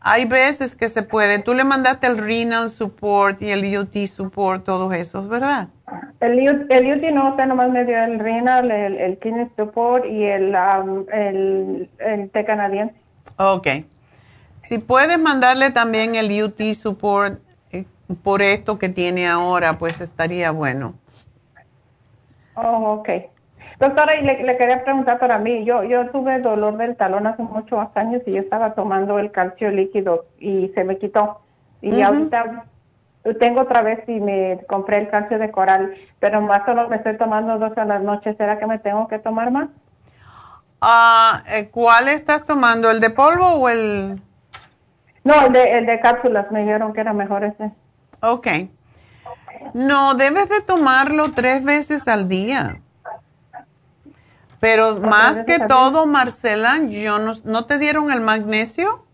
hay veces que se puede. Tú le mandaste el renal support y el UT support, todos esos, ¿verdad? El, U- el UTI no, usted nomás me dio el renal, el, el kidney support y el, am, el, el té canadiense. Ok. Si puedes mandarle también el UT support eh, por esto que tiene ahora, pues estaría bueno. Oh, ok. Doctora, y le, le quería preguntar para mí, yo yo tuve dolor del talón hace muchos años y yo estaba tomando el calcio líquido y se me quitó. Y ahorita tengo otra vez y me compré el calcio de coral, pero más solo me estoy tomando dos a las noches. ¿Será que me tengo que tomar más? Ah, eh, ¿Cuál estás tomando? ¿El de polvo o el...? No, el de, el de cápsulas, me dijeron que era mejor ese. Ok. No, debes de tomarlo tres veces al día. Pero más que todo, Marcela, yo no, ¿no te dieron el magnesio?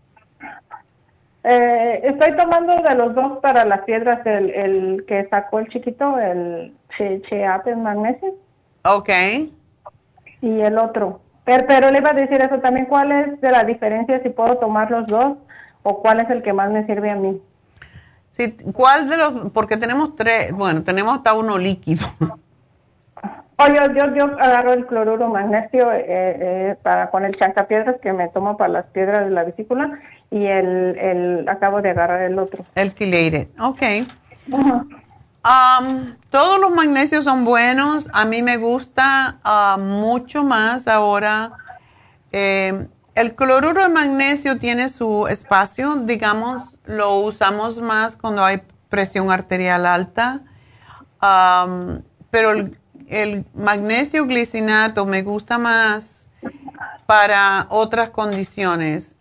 Eh, estoy tomando de los dos para las piedras, el, el que sacó el chiquito, el che, cheate magnesio, Ok. y el otro. Pero, pero le iba a decir eso también, ¿cuál es de la diferencia si puedo tomar los dos o cuál es el que más me sirve a mí? Sí, ¿Cuál de los...? Porque tenemos tres, bueno, tenemos hasta uno líquido. Yo, yo, yo agarro el cloruro magnesio eh, eh, para con el chancapiedras que me tomo para las piedras de la vesícula y el, el acabo de agarrar el otro. El chelated. Ok. Um, todos los magnesios son buenos. A mí me gusta ah, mucho más ahora. eh, el cloruro de magnesio tiene su espacio, digamos, lo usamos más cuando hay presión arterial alta. Um, pero el, el magnesio glicinato me gusta más para otras condiciones.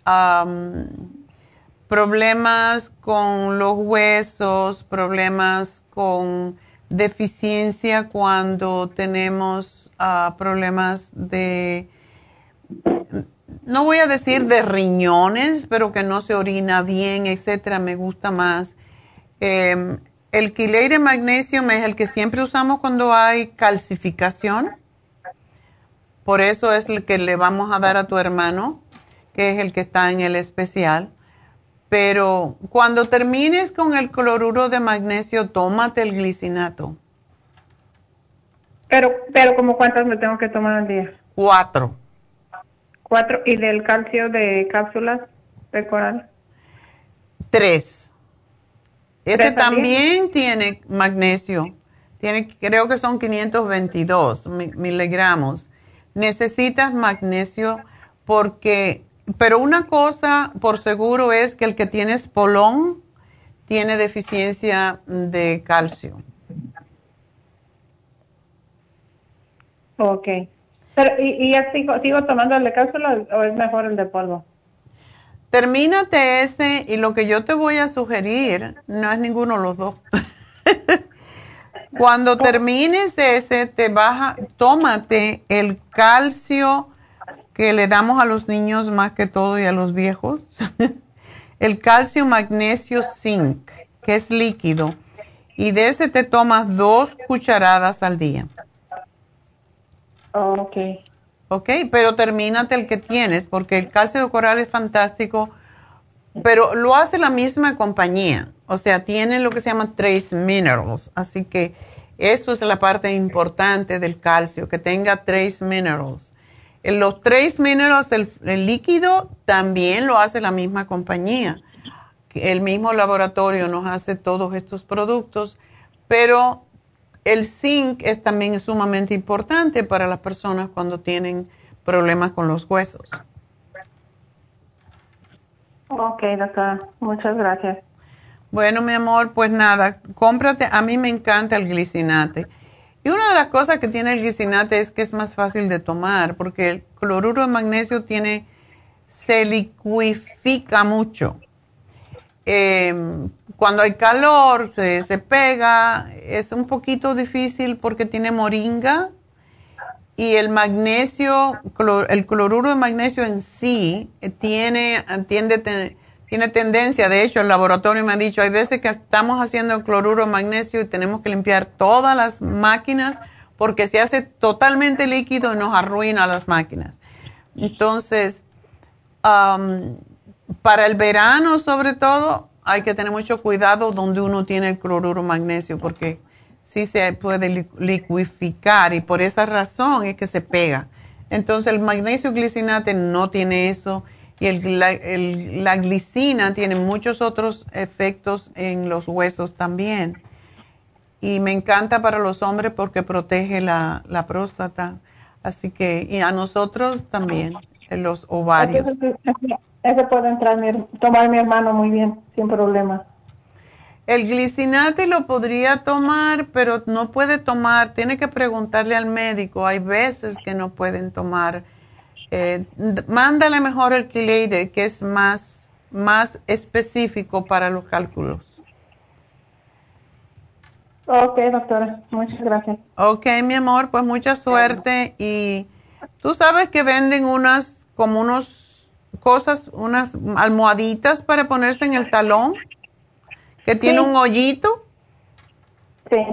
Problemas con los huesos, problemas con deficiencia cuando tenemos ah, problemas de, no voy a decir de riñones, pero que no se orina bien, etcétera, me gusta más. Em, el quileire magnesio es el que siempre usamos cuando hay calcificación. Por eso es el que le vamos a dar a tu hermano, que es el que está en el especial pero cuando termines con el cloruro de magnesio, tómate el glicinato. Pero, pero como cuántas me tengo que tomar al día? Cuatro. Cuatro. ¿Y del calcio de cápsulas de coral? Tres. Ese también tiene magnesio. Tiene, creo que son 522 miligramos. Necesitas magnesio porque pero una cosa por seguro es que el que tiene espolón tiene deficiencia de calcio. Ok. Pero, ¿Y, y sigo, sigo, tomando el de cápsula o es mejor el de polvo? Termínate ese y lo que yo te voy a sugerir no es ninguno de los dos. Cuando termines ese, te baja, tómate el calcio que le damos a los niños más que todo y a los viejos. el calcio, magnesio, zinc, que es líquido. Y de ese te tomas dos cucharadas al día. ok. Ok, pero termínate el que tienes, porque el calcio de coral es fantástico, pero lo hace la misma compañía. O sea, tiene lo que se llama trace minerals. Así que eso es la parte importante del calcio, que tenga trace minerals. Los trace minerals, el, líquido, también lo hace la misma compañía. El mismo laboratorio nos hace todos estos productos, pero el zinc es también sumamente importante para las personas cuando tienen problemas con los huesos. Ok, doctora, muchas gracias. Bueno, mi amor, pues nada, cómprate, a mí me encanta el glicinate. Y una de las cosas que tiene el glicinate es que es más fácil de tomar porque el cloruro de magnesio tiene, se liquifica mucho. Em, cuando hay calor se, se, pega, es un poquito difícil porque tiene moringa y el magnesio, el cloruro de magnesio en sí eh, tiene, tiende, tiene tendencia, de hecho el laboratorio me ha dicho, hay veces que estamos haciendo cloruro magnesio y tenemos que limpiar todas las máquinas porque se hace totalmente líquido y nos arruina las máquinas. Entonces, para el verano sobre todo, hay que tener mucho cuidado donde uno tiene el cloruro magnesio porque sí se puede liquificar y por esa razón es que se pega. Entonces el magnesio glicinate no tiene eso y la, glicina tiene muchos otros efectos en los huesos también. Y me encanta para los hombres porque protege la, próstata. Así que, y a nosotros también, los ovarios. Ese, puede entrar, tomar mi hermano muy bien, sin problema. El glicinate lo podría tomar, pero no puede tomar, tiene que preguntarle al médico. Hay veces que no pueden tomar eh, mándale mejor el Quileide, que es más, más específico para los cálculos. Ok, doctora, muchas gracias. Ok, mi amor, pues mucha suerte. Y tú sabes que venden unas, como unos cosas, unas almohaditas para ponerse en el talón, que tiene un hoyito. Sí.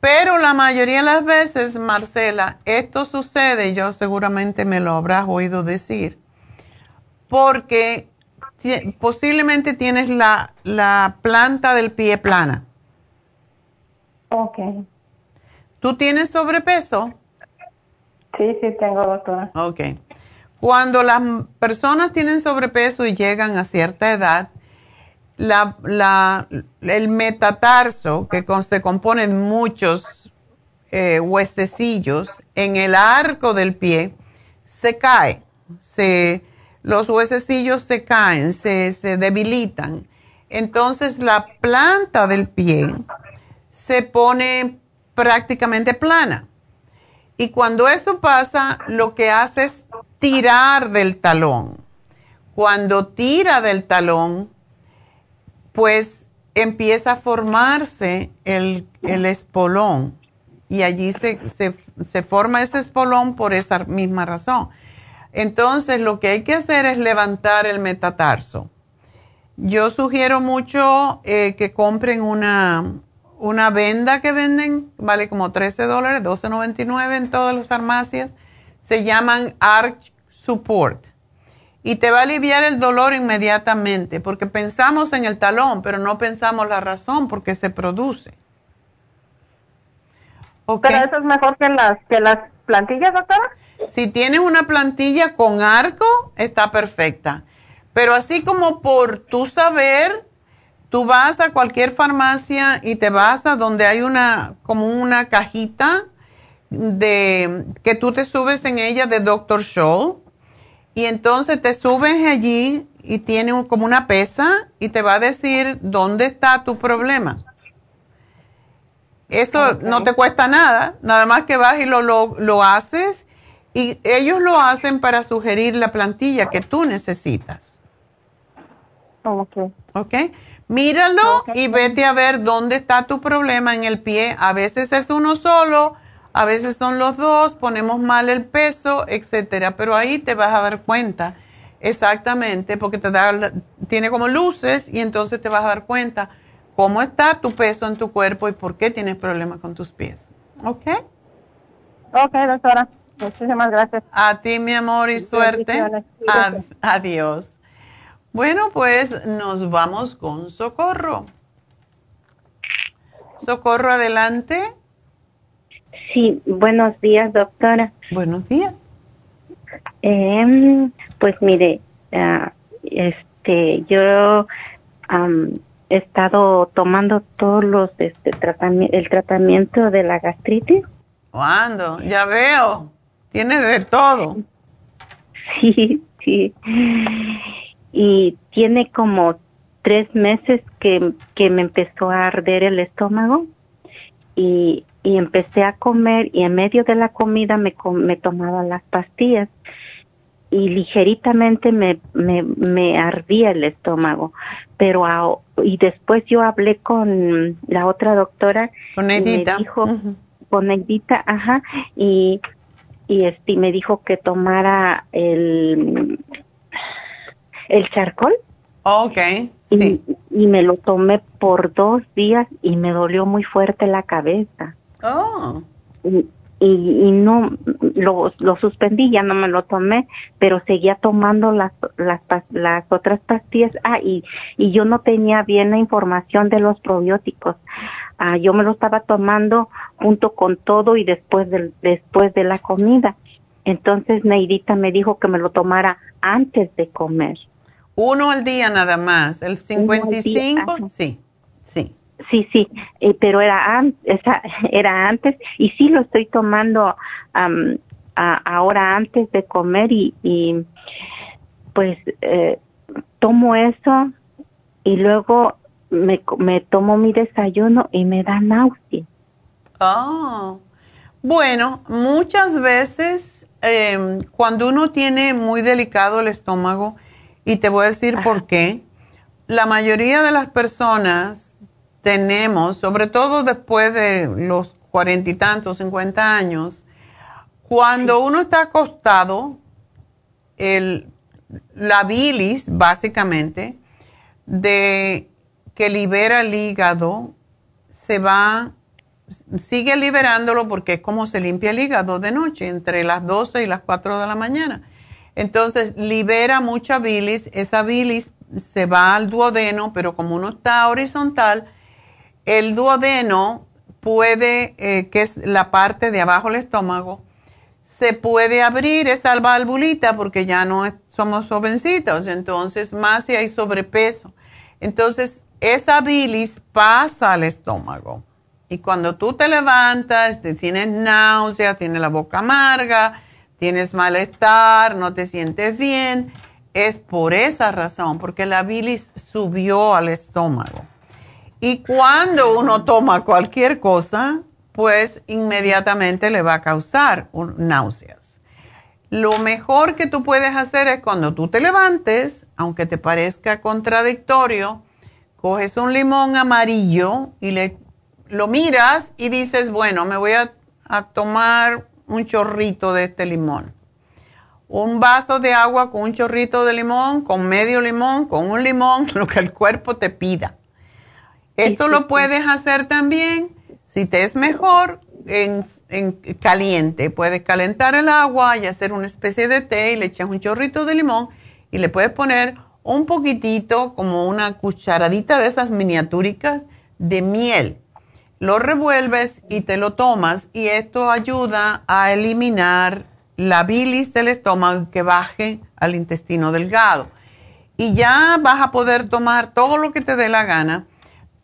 Pero la mayoría de las veces, Marcela, esto sucede, yo seguramente me lo habrás oído decir, porque posiblemente tienes la, la planta del pie plana. Ok. ¿Tú tienes sobrepeso? Sí, sí tengo, doctora. Ok. Cuando las personas tienen sobrepeso y llegan a cierta edad, el metatarso, que se compone de muchos eh, huesecillos, en el arco del pie, se cae. Se, los huesecillos se caen, se, se debilitan. Entonces la planta del pie se pone prácticamente plana. Y cuando eso pasa, lo que hace es tirar del talón. Cuando tira del talón, pues empieza a formarse el, el espolón y allí se, se, se forma ese espolón por esa misma razón. Entonces, lo que hay que hacer es levantar el metatarso. Yo sugiero mucho eh, que compren una, una venda que venden, vale como 13 dólares, 12.99 en todas las farmacias. Se llaman Arch Support. Y te va a aliviar el dolor inmediatamente, porque pensamos en el talón, pero no pensamos la razón por qué se produce. Pero eso es mejor que las, que las plantillas, doctora. Si tienes una plantilla con arco, está perfecta. Pero así como por tu saber, tú vas a cualquier farmacia y te vas a donde hay una, como una cajita de, que tú te subes en ella de Dr. Scholl. Y entonces te subes allí y tiene como una pesa y te va a decir dónde está tu problema. Eso no te cuesta nada, nada más que vas y lo, lo, lo haces y ellos lo hacen para sugerir la plantilla que tú necesitas. Ok. Ok. Míralo y vete a ver dónde está tu problema en el pie. A veces es uno solo, a veces son los dos, ponemos mal el peso, etcétera. Pero ahí te vas a dar cuenta exactamente, porque te da, tiene como luces y entonces te vas a dar cuenta cómo está tu peso en tu cuerpo y por qué tienes problemas con tus pies. ¿Ok? Ok, doctora. Muchísimas gracias. A ti, mi amor, y suerte. adiós. Bueno, pues nos vamos con Socorro. Socorro, adelante. Sí, buenos días, doctora. Buenos días. Eh, pues mire, uh, este, yo um, he estado tomando todos los, este, tratamiento, el tratamiento de la gastritis. ¿Cuándo? Ya veo. Tienes de todo. Sí, sí. Y tiene como tres meses que, que me empezó a arder el estómago y, y empecé a comer y en medio de la comida me, me tomaba las pastillas y ligeritamente me, me, me ardía el estómago. Pero a, y después yo hablé con la otra doctora. Con Edita. Y me dijo, Con Edita, ajá. Y y este me dijo que tomara el el charcol. Ok. Sí. Y, me lo tomé por dos días y me dolió muy fuerte la cabeza. Oh. Y, y, no lo, lo suspendí, ya no me lo tomé, pero seguía tomando las, las, las otras pastillas. Ah, y, y yo no tenía bien la información de los probióticos. Ah, yo me lo estaba tomando junto con todo y después de, después de la comida. Entonces Neidita me dijo que me lo tomara antes de comer. Uno al día nada más. El 55, sí, sí. Sí, eh, pero era, era antes y sí lo estoy tomando ahora antes de comer y, y pues eh, tomo eso y luego me, me tomo mi desayuno y me da náusea. Oh, bueno, muchas veces em, cuando uno tiene muy delicado el estómago, y te voy a decir por qué, la mayoría de las personas tenemos, sobre todo después de los cuarenta y tantos, cincuenta años, cuando uno está acostado, el, la bilis, básicamente, de que libera el hígado se va, sigue liberándolo porque es como se limpia el hígado de noche, entre las 12 y las 4 de la mañana. Entonces libera mucha bilis, esa bilis se va al duodeno, pero como uno está horizontal, el duodeno puede, eh, que es la parte de abajo del estómago, se puede abrir esa valvulita porque ya no somos jovencitos, entonces más si hay sobrepeso. Entonces, esa bilis pasa al estómago. Y cuando tú te levantas, te tienes náusea, tienes la boca amarga, tienes malestar, no te sientes bien, es por esa razón, porque la bilis subió al estómago. Y cuando uno toma cualquier cosa, pues inmediatamente le va a causar náuseas. Lo mejor que tú puedes hacer es cuando tú te levantes, aunque te parezca contradictorio, coges un limón amarillo y le, lo miras y dices, bueno, me voy a, a tomar un chorrito de este limón. Un vaso de agua con un chorrito de limón, con medio limón, con un limón, lo que el cuerpo te pida. Esto lo puedes hacer también, si te es mejor, en, en caliente. Puedes calentar el agua y hacer una especie de té y le echas un chorrito de limón y le puedes poner un poquitito, como una cucharadita de esas miniatúricas de miel. Lo revuelves y te lo tomas y esto ayuda a eliminar la bilis del estómago que baje al intestino delgado. Y ya vas a poder tomar todo lo que te dé la gana,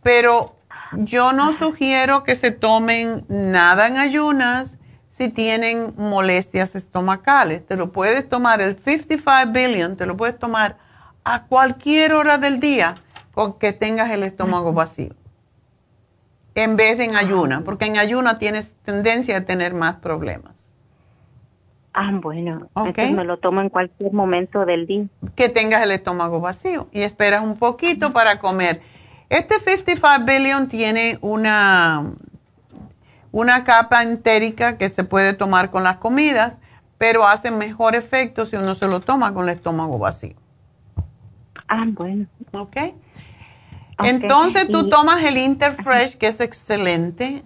pero yo no sugiero que se tomen nada en ayunas si tienen molestias estomacales. Te lo puedes tomar el 55 billion, te lo puedes tomar a cualquier hora del día con que tengas el estómago vacío. En vez de en ayuna, porque en ayuna tienes tendencia a tener más problemas. Ah, bueno. Entonces me lo tomo en cualquier momento del día. Que tengas el estómago vacío y esperas un poquito para comer. Este 55 billion tiene una, una capa entérica que se puede tomar con las comidas, pero hace mejor efecto si uno se lo toma con el estómago vacío. Ah, bueno. Ok. Entonces tú tomas el Interfresh, que es excelente.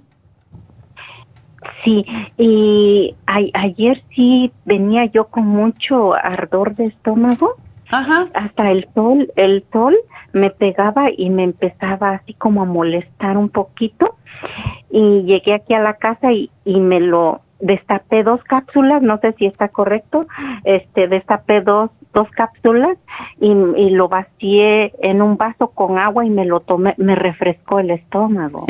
Sí, y ayer sí venía yo con mucho ardor de estómago. Ajá. Hasta el sol, el sol me pegaba y me empezaba así como a molestar un poquito. Y llegué aquí a la casa y, y me lo destapé dos cápsulas, no sé si está correcto, este, destapé dos dos cápsulas y, lo vacié en un vaso con agua y me lo tomé, me refrescó el estómago.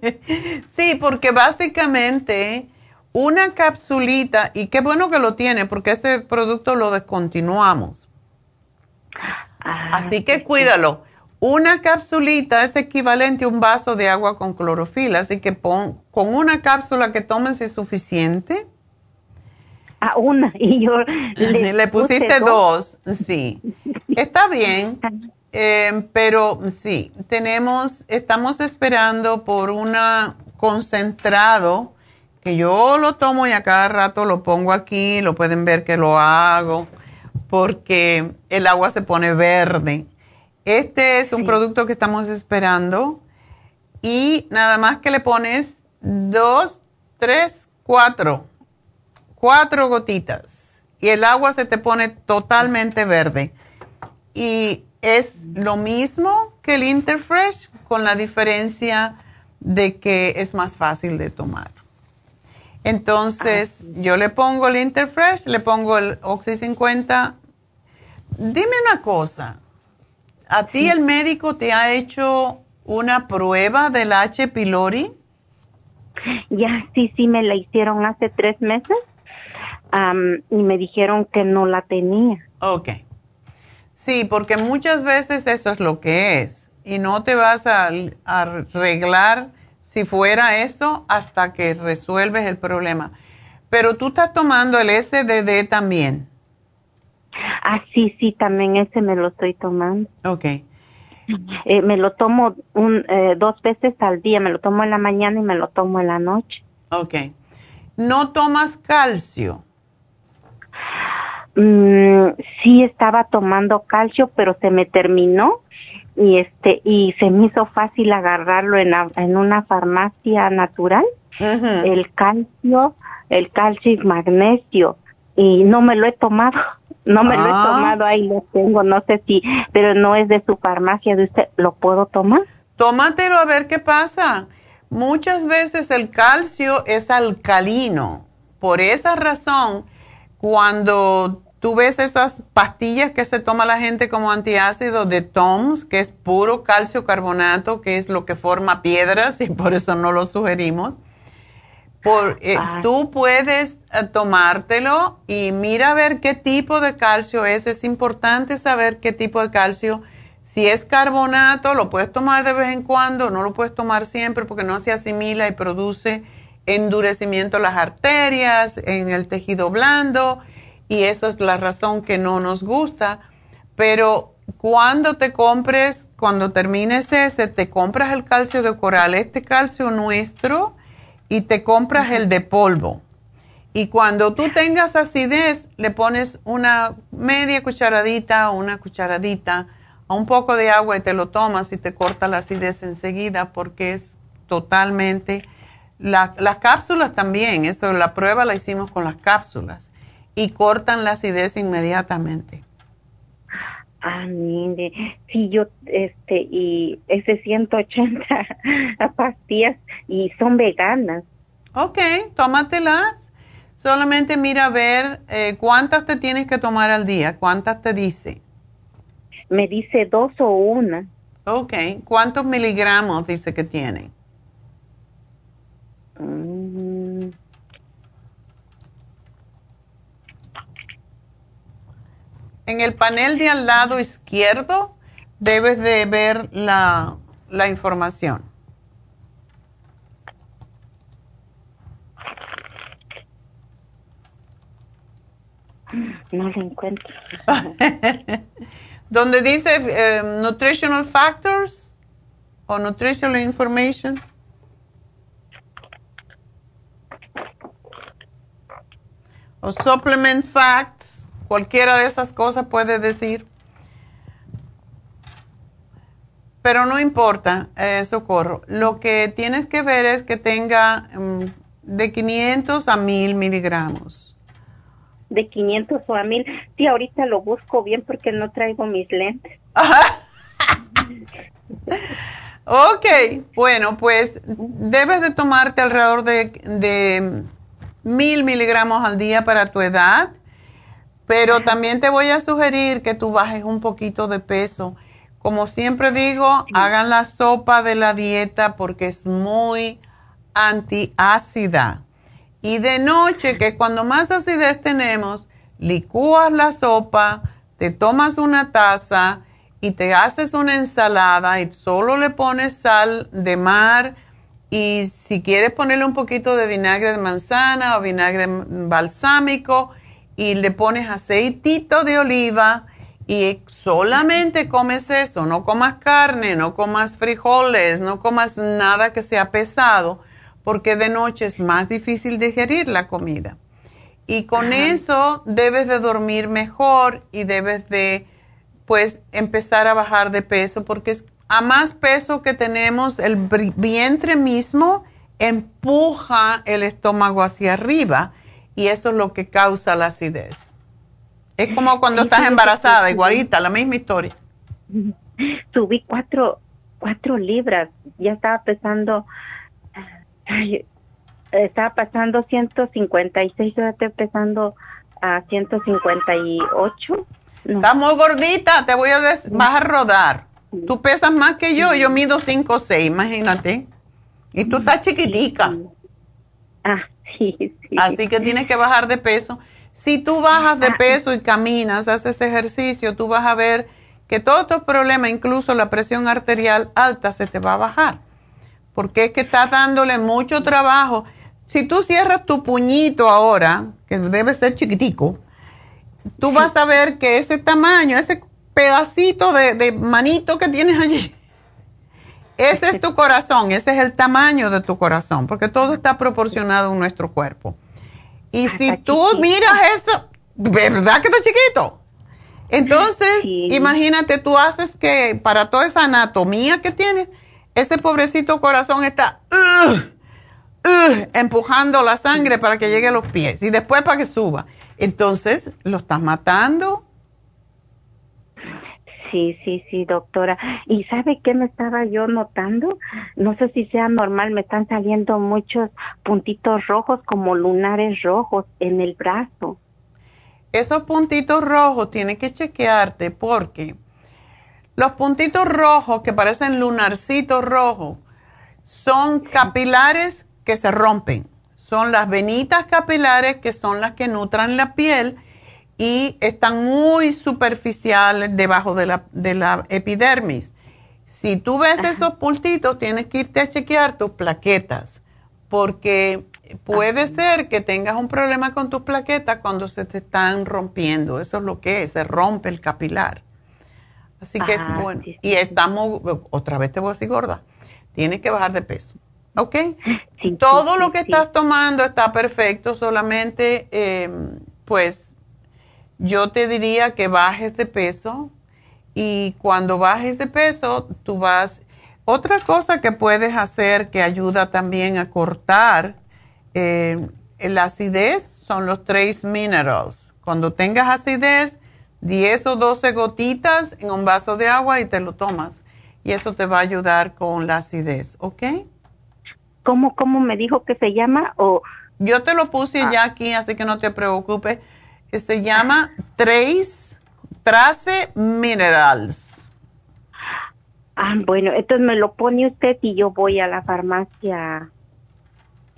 sí, porque básicamente una capsulita, y qué bueno que lo tiene, porque ese producto lo descontinuamos. Ah, Así que cuídalo. Una capsulita es equivalente a un vaso de agua con clorofila, así que pon, con una cápsula que tomen si es suficiente una y yo le, pusiste dos. sí. Está bien, eh, pero sí, tenemos, estamos esperando por un concentrado que yo lo tomo y a cada rato lo pongo aquí, lo pueden ver que lo hago, porque el agua se pone verde. Este es un producto que estamos esperando y nada más que le pones dos, tres, cuatro cuatro gotitas y el agua se te pone totalmente verde. Y es lo mismo que el Interfresh con la diferencia de que es más fácil de tomar. Entonces, ah, yo le pongo el Interfresh, le pongo el Oxy 50. Dime una cosa, ¿a ti el médico te ha hecho una prueba del H. pylori? Ya, sí, sí, me la hicieron hace tres meses y me dijeron que no la tenía. Ok. Sí, porque muchas veces eso es lo que es y no te vas a, arreglar si fuera eso hasta que resuelves el problema. Pero tú estás tomando el SDD también. Ah, sí, sí, también ese me lo estoy tomando. Ok. Eh, me lo tomo un, eh, dos veces al día, me lo tomo en la mañana y me lo tomo en la noche. Ok. ¿No tomas calcio? Mm, sí estaba tomando calcio, pero se me terminó y este y se me hizo fácil agarrarlo en, en una farmacia natural. El calcio, el calcio y magnesio y no me lo he tomado. No me lo he ah. tomado, ahí lo tengo, no sé si, pero no es de su farmacia de usted, ¿lo puedo tomar? Tómatelo a ver qué pasa. Muchas veces el calcio es alcalino. Por esa razón, cuando tú ves esas pastillas que se toma la gente como antiácido de TOMS, que es puro calcio carbonato, que es lo que forma piedras y por eso no lo sugerimos. Por, eh, ah. Tú puedes eh, tomártelo y mira a ver qué tipo de calcio es. Es importante saber qué tipo de calcio. Si es carbonato, lo puedes tomar de vez en cuando, no lo puedes tomar siempre porque no se asimila y produce endurecimiento de las arterias, en el tejido blando y eso es la razón que no nos gusta. Pero cuando te compres, cuando termines ese, te compras el calcio de coral, este calcio nuestro, y te compras el de polvo. Y cuando tú tengas acidez, le pones una media cucharadita o una cucharadita a un poco de agua y te lo tomas y te corta la acidez enseguida porque es totalmente... las cápsulas también, eso, la prueba la hicimos con las cápsulas y cortan la acidez inmediatamente. Ah, mire, sí, yo, este, y ese 180 pastillas y son veganas. Ok, tómatelas. Solamente mira a ver eh, cuántas te tienes que tomar al día, cuántas te dice. Me dice dos o una. Ok, ¿cuántos miligramos dice que tiene? Mm, En el panel de al lado izquierdo debes de ver la, la información. No lo encuentro. Donde dice eh, Nutritional Factors o Nutritional Information. O Supplement Facts, cualquiera de esas cosas puede decir. Pero no importa, eh, socorro. Lo que tienes que ver es que tenga mm, de 500 a 1000 miligramos. De 500 o a 1000. Sí, ahorita lo busco bien porque no traigo mis lentes. Ok, bueno, pues debes de tomarte alrededor de, de mil miligramos al día para tu edad, pero también te voy a sugerir que tú bajes un poquito de peso. Como siempre digo, hagan la sopa de la dieta porque es muy antiácida. Y de noche, que cuando más acidez tenemos, licúas la sopa, te tomas una taza y te haces una ensalada y solo le pones sal de mar y si quieres ponerle un poquito de vinagre de manzana o vinagre balsámico y le pones aceitito de oliva y solamente comes eso, no comas carne, no comas frijoles, no comas nada que sea pesado, porque de noche es más difícil digerir la comida. Y con eso debes de dormir mejor y debes de pues empezar a bajar de peso, porque es, a más peso que tenemos, el vientre mismo empuja el estómago hacia arriba y eso es lo que causa la acidez. Es como cuando estás embarazada, igualita, la misma historia. Subí cuatro, cuatro libras, ya estaba pesando, estaba pesando 156, yo estoy pesando a 158. Estás muy gordita, te voy a des vas a rodar. Tú pesas más que yo, yo mido 5 o 6, imagínate. Y tú estás chiquitica. Ah, sí, sí. Así que tienes que bajar de peso. Si tú bajas de peso y caminas, haces ejercicio, tú vas a ver que todos tus problemas, incluso la presión arterial alta, se te va a bajar. Porque es que estás dándole mucho trabajo. Si tú cierras tu puñito ahora, que debe ser chiquitico, tú vas a ver que ese tamaño, ese pedacito de, manito que tienes allí, ese es tu corazón, ese es el tamaño de tu corazón, porque todo está proporcionado en nuestro cuerpo. Y si tú miras eso, ¿verdad que está chiquito? Entonces, imagínate, tú haces que para toda esa anatomía que tienes, ese pobrecito corazón está uh, uh, empujando la sangre para que llegue a los pies y después para que suba. Entonces, ¿lo estás matando? Sí, sí, sí, doctora. ¿Y sabe qué me estaba yo notando? No sé si sea normal, me están saliendo muchos puntitos rojos como lunares rojos en el brazo. Esos puntitos rojos tienen que chequearte porque los puntitos rojos que parecen lunarcitos rojos son capilares que se rompen son las venitas capilares que son las que nutran la piel y están muy superficiales debajo de la, epidermis. Si tú ves esos puntitos, tienes que irte a chequear tus plaquetas, porque puede ser que tengas un problema con tus plaquetas cuando se te están rompiendo. Eso es lo que es, se rompe el capilar. Así que es bueno. sí, sí, y estamos, otra vez te voy a decir gorda, tienes que bajar de peso. ¿Ok? Todo lo que estás tomando está perfecto, solamente, eh, pues, yo te diría que bajes de peso y cuando bajes de peso, tú vas... Otra cosa que puedes hacer que ayuda también a cortar eh, la acidez son los trace minerals. Cuando tengas acidez, 10 o 12 gotitas en un vaso de agua y te lo tomas. Y eso te va a ayudar con la acidez, ¿ok? ¿Cómo, cómo me dijo que se llama? O Yo te lo puse ya aquí, así que no te preocupes. Se llama Trace, Trace Minerals. Ah, bueno, entonces me lo pone usted y yo voy a la farmacia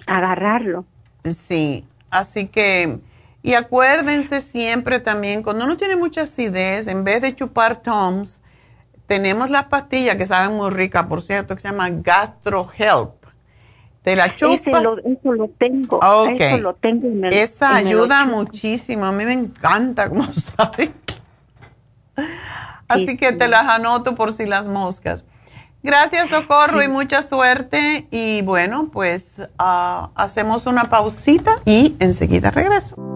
a agarrarlo. Sí, así que, y acuérdense siempre también, cuando uno tiene mucha acidez, en vez de chupar Toms, tenemos las pastillas que saben muy ricas, por cierto, que se llama Gastro Help. Te la chupas. Ese lo, eso lo tengo. Ok. Eso lo tengo y me, Esa y me lo ayuda muchísimo. A mí me encanta, como sabes. Así que te las anoto por si las moscas. Gracias, Socorro, y mucha suerte. Y bueno, pues ah, hacemos una pausita y enseguida regreso.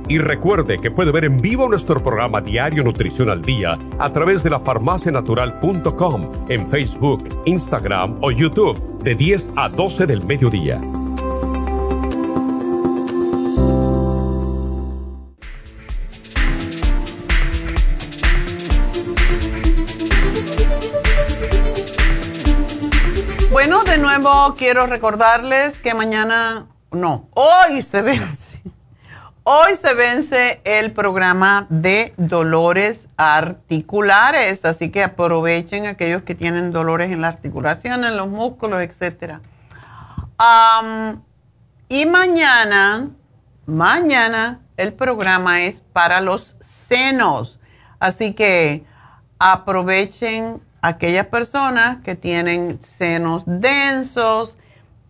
Y recuerde que puede ver en vivo nuestro programa Diario Nutrición al Día a través de la farmacianatural.com en Facebook, Instagram o YouTube de 10 a 12 del mediodía. Bueno, de nuevo quiero recordarles que mañana, no, hoy se vence. Hoy se vence el programa de dolores articulares, así que aprovechen aquellos que tienen dolores en la articulación, en los músculos. Am, y mañana, mañana el programa es para los senos, así que aprovechen aquellas personas que tienen senos densos,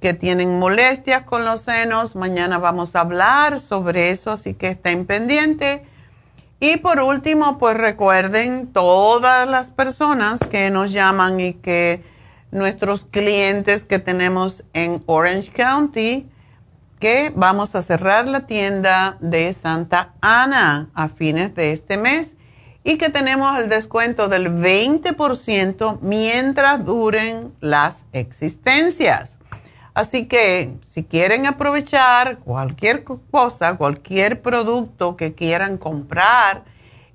que tienen molestias con los senos. Mañana vamos a hablar sobre eso, así que estén pendientes. Y por último, pues recuerden todas las personas que nos llaman y que nuestros clientes que tenemos en Orange County, que vamos a cerrar la tienda de Santa Ana a fines de este mes y que tenemos el descuento del 20% mientras duren las existencias. Así que si quieren aprovechar cualquier cosa, cualquier producto que quieran comprar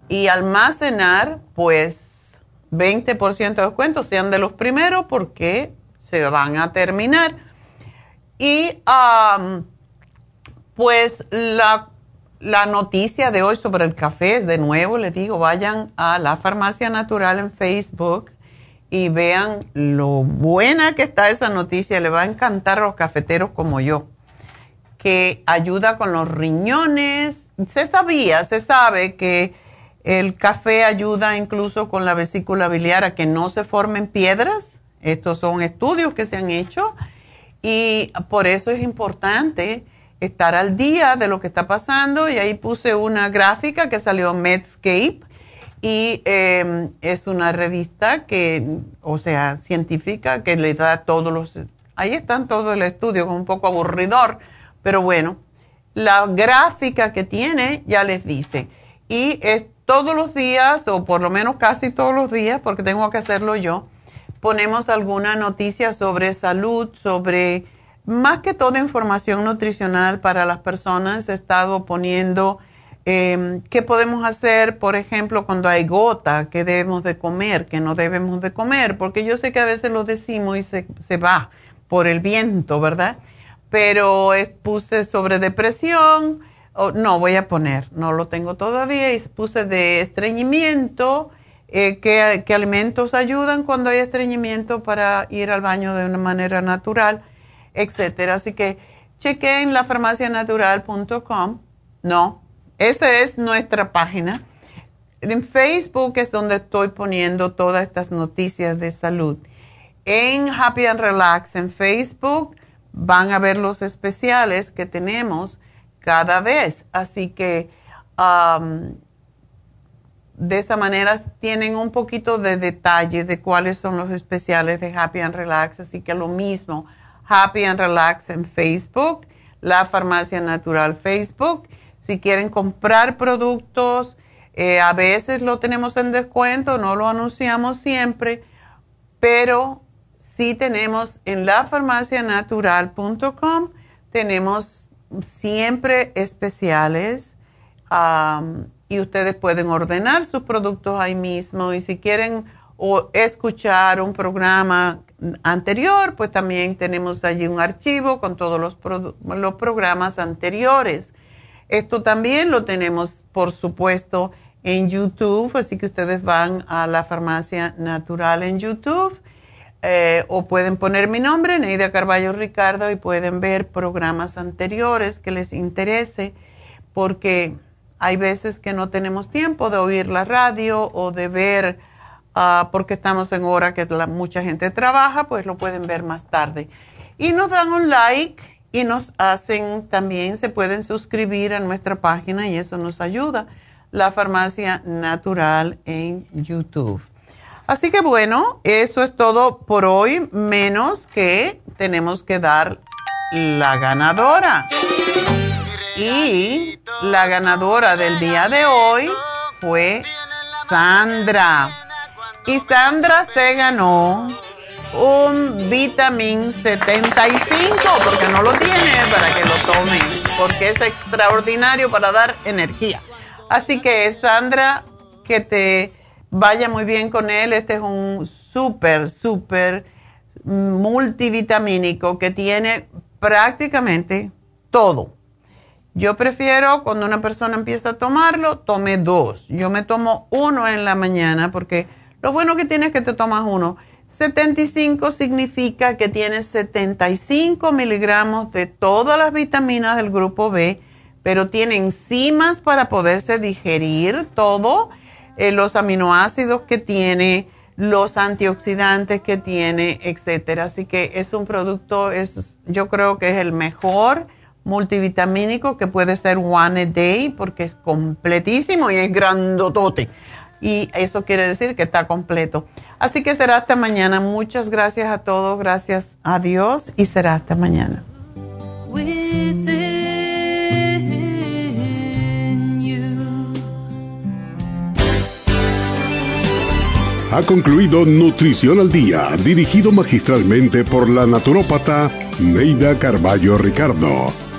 y almacenar, pues 20% de descuento, sean de los primeros porque se van a terminar. Y pues la, la noticia de hoy sobre el café es de nuevo, les digo, vayan a la farmacia natural en Facebook y vean lo buena que está esa noticia. Le va a encantar a los cafeteros como yo, que ayuda con los riñones. Se sabía, se sabe que el café ayuda incluso con la vesícula biliar a que no se formen piedras. Estos son estudios que se han hecho y por eso es importante estar al día de lo que está pasando. Y ahí puse una gráfica que salió Medscape y eh, es una revista que, o sea, científica que le da todos los, ahí están todo el estudio, un poco aburridor, pero bueno, la gráfica que tiene ya les dice. Y es todos los días, o por lo menos casi todos los días, porque tengo que hacerlo yo, ponemos alguna noticia sobre salud, sobre más que todo información nutricional para las personas. He estado poniendo eh, qué podemos hacer, por ejemplo, cuando hay gota, qué debemos de comer, qué no debemos de comer, porque yo sé que a veces lo decimos y se, se va por el viento, ¿verdad? Pero puse sobre depresión, no voy a poner, no lo tengo todavía, y puse de estreñimiento, eh, qué, qué alimentos ayudan cuando hay estreñimiento para ir al baño de una manera natural, etcétera. Así que chequeen lafarmacianatural.com, no, esa es nuestra página. En Facebook es donde estoy poniendo todas estas noticias de salud. En Happy and Relax en Facebook van a ver los especiales que tenemos cada vez. Así que de esa manera tienen un poquito de detalle de cuáles son los especiales de Happy and Relax. Así que lo mismo, Happy and Relax en Facebook, la Farmacia Natural Facebook si quieren comprar productos, eh, a veces lo tenemos en descuento, no lo anunciamos siempre, pero sí tenemos en lafarmacianatural.com, tenemos siempre especiales y ustedes pueden ordenar sus productos ahí mismo y si quieren o escuchar un programa anterior, pues también tenemos allí un archivo con todos los, los programas anteriores. Esto también lo tenemos, por supuesto, en YouTube, así que ustedes van a la farmacia natural en YouTube eh, o pueden poner mi nombre, Neida Carballo Ricardo, y pueden ver programas anteriores que les interese, porque hay veces que no tenemos tiempo de oír la radio o de ver, ah, porque estamos en hora que mucha gente trabaja, pues lo pueden ver más tarde. Y nos dan un like y nos hacen también, se pueden suscribir a nuestra página y eso nos ayuda, la farmacia natural en YouTube. Así que bueno, eso es todo por hoy, menos que tenemos que dar la ganadora. Y la ganadora del día de hoy fue Sandra. Y Sandra se ganó un vitamin 75, porque no lo tiene para que lo tome, porque es extraordinario para dar energía. Así que Sandra, que te vaya muy bien con él. Este es un súper, súper multivitamínico que tiene prácticamente todo. Yo prefiero cuando una persona empieza a tomarlo, tome dos. Yo me tomo uno en la mañana porque lo bueno que tiene es que te tomas uno 75 significa que tiene 75 miligramos de todas las vitaminas del grupo B, pero tiene enzimas para poderse digerir todo, eh, los aminoácidos que tiene, los antioxidantes que tiene, etcétera. Así que es un producto, es, yo creo que es el mejor multivitamínico que puede ser one a day porque es completísimo y es grandotote. Y eso quiere decir que está completo. Así que será hasta mañana. Muchas gracias a todos, gracias a Dios y será hasta mañana. Ha concluido Nutrición al Día, dirigido magistralmente por la naturópata Neida Carballo Ricardo.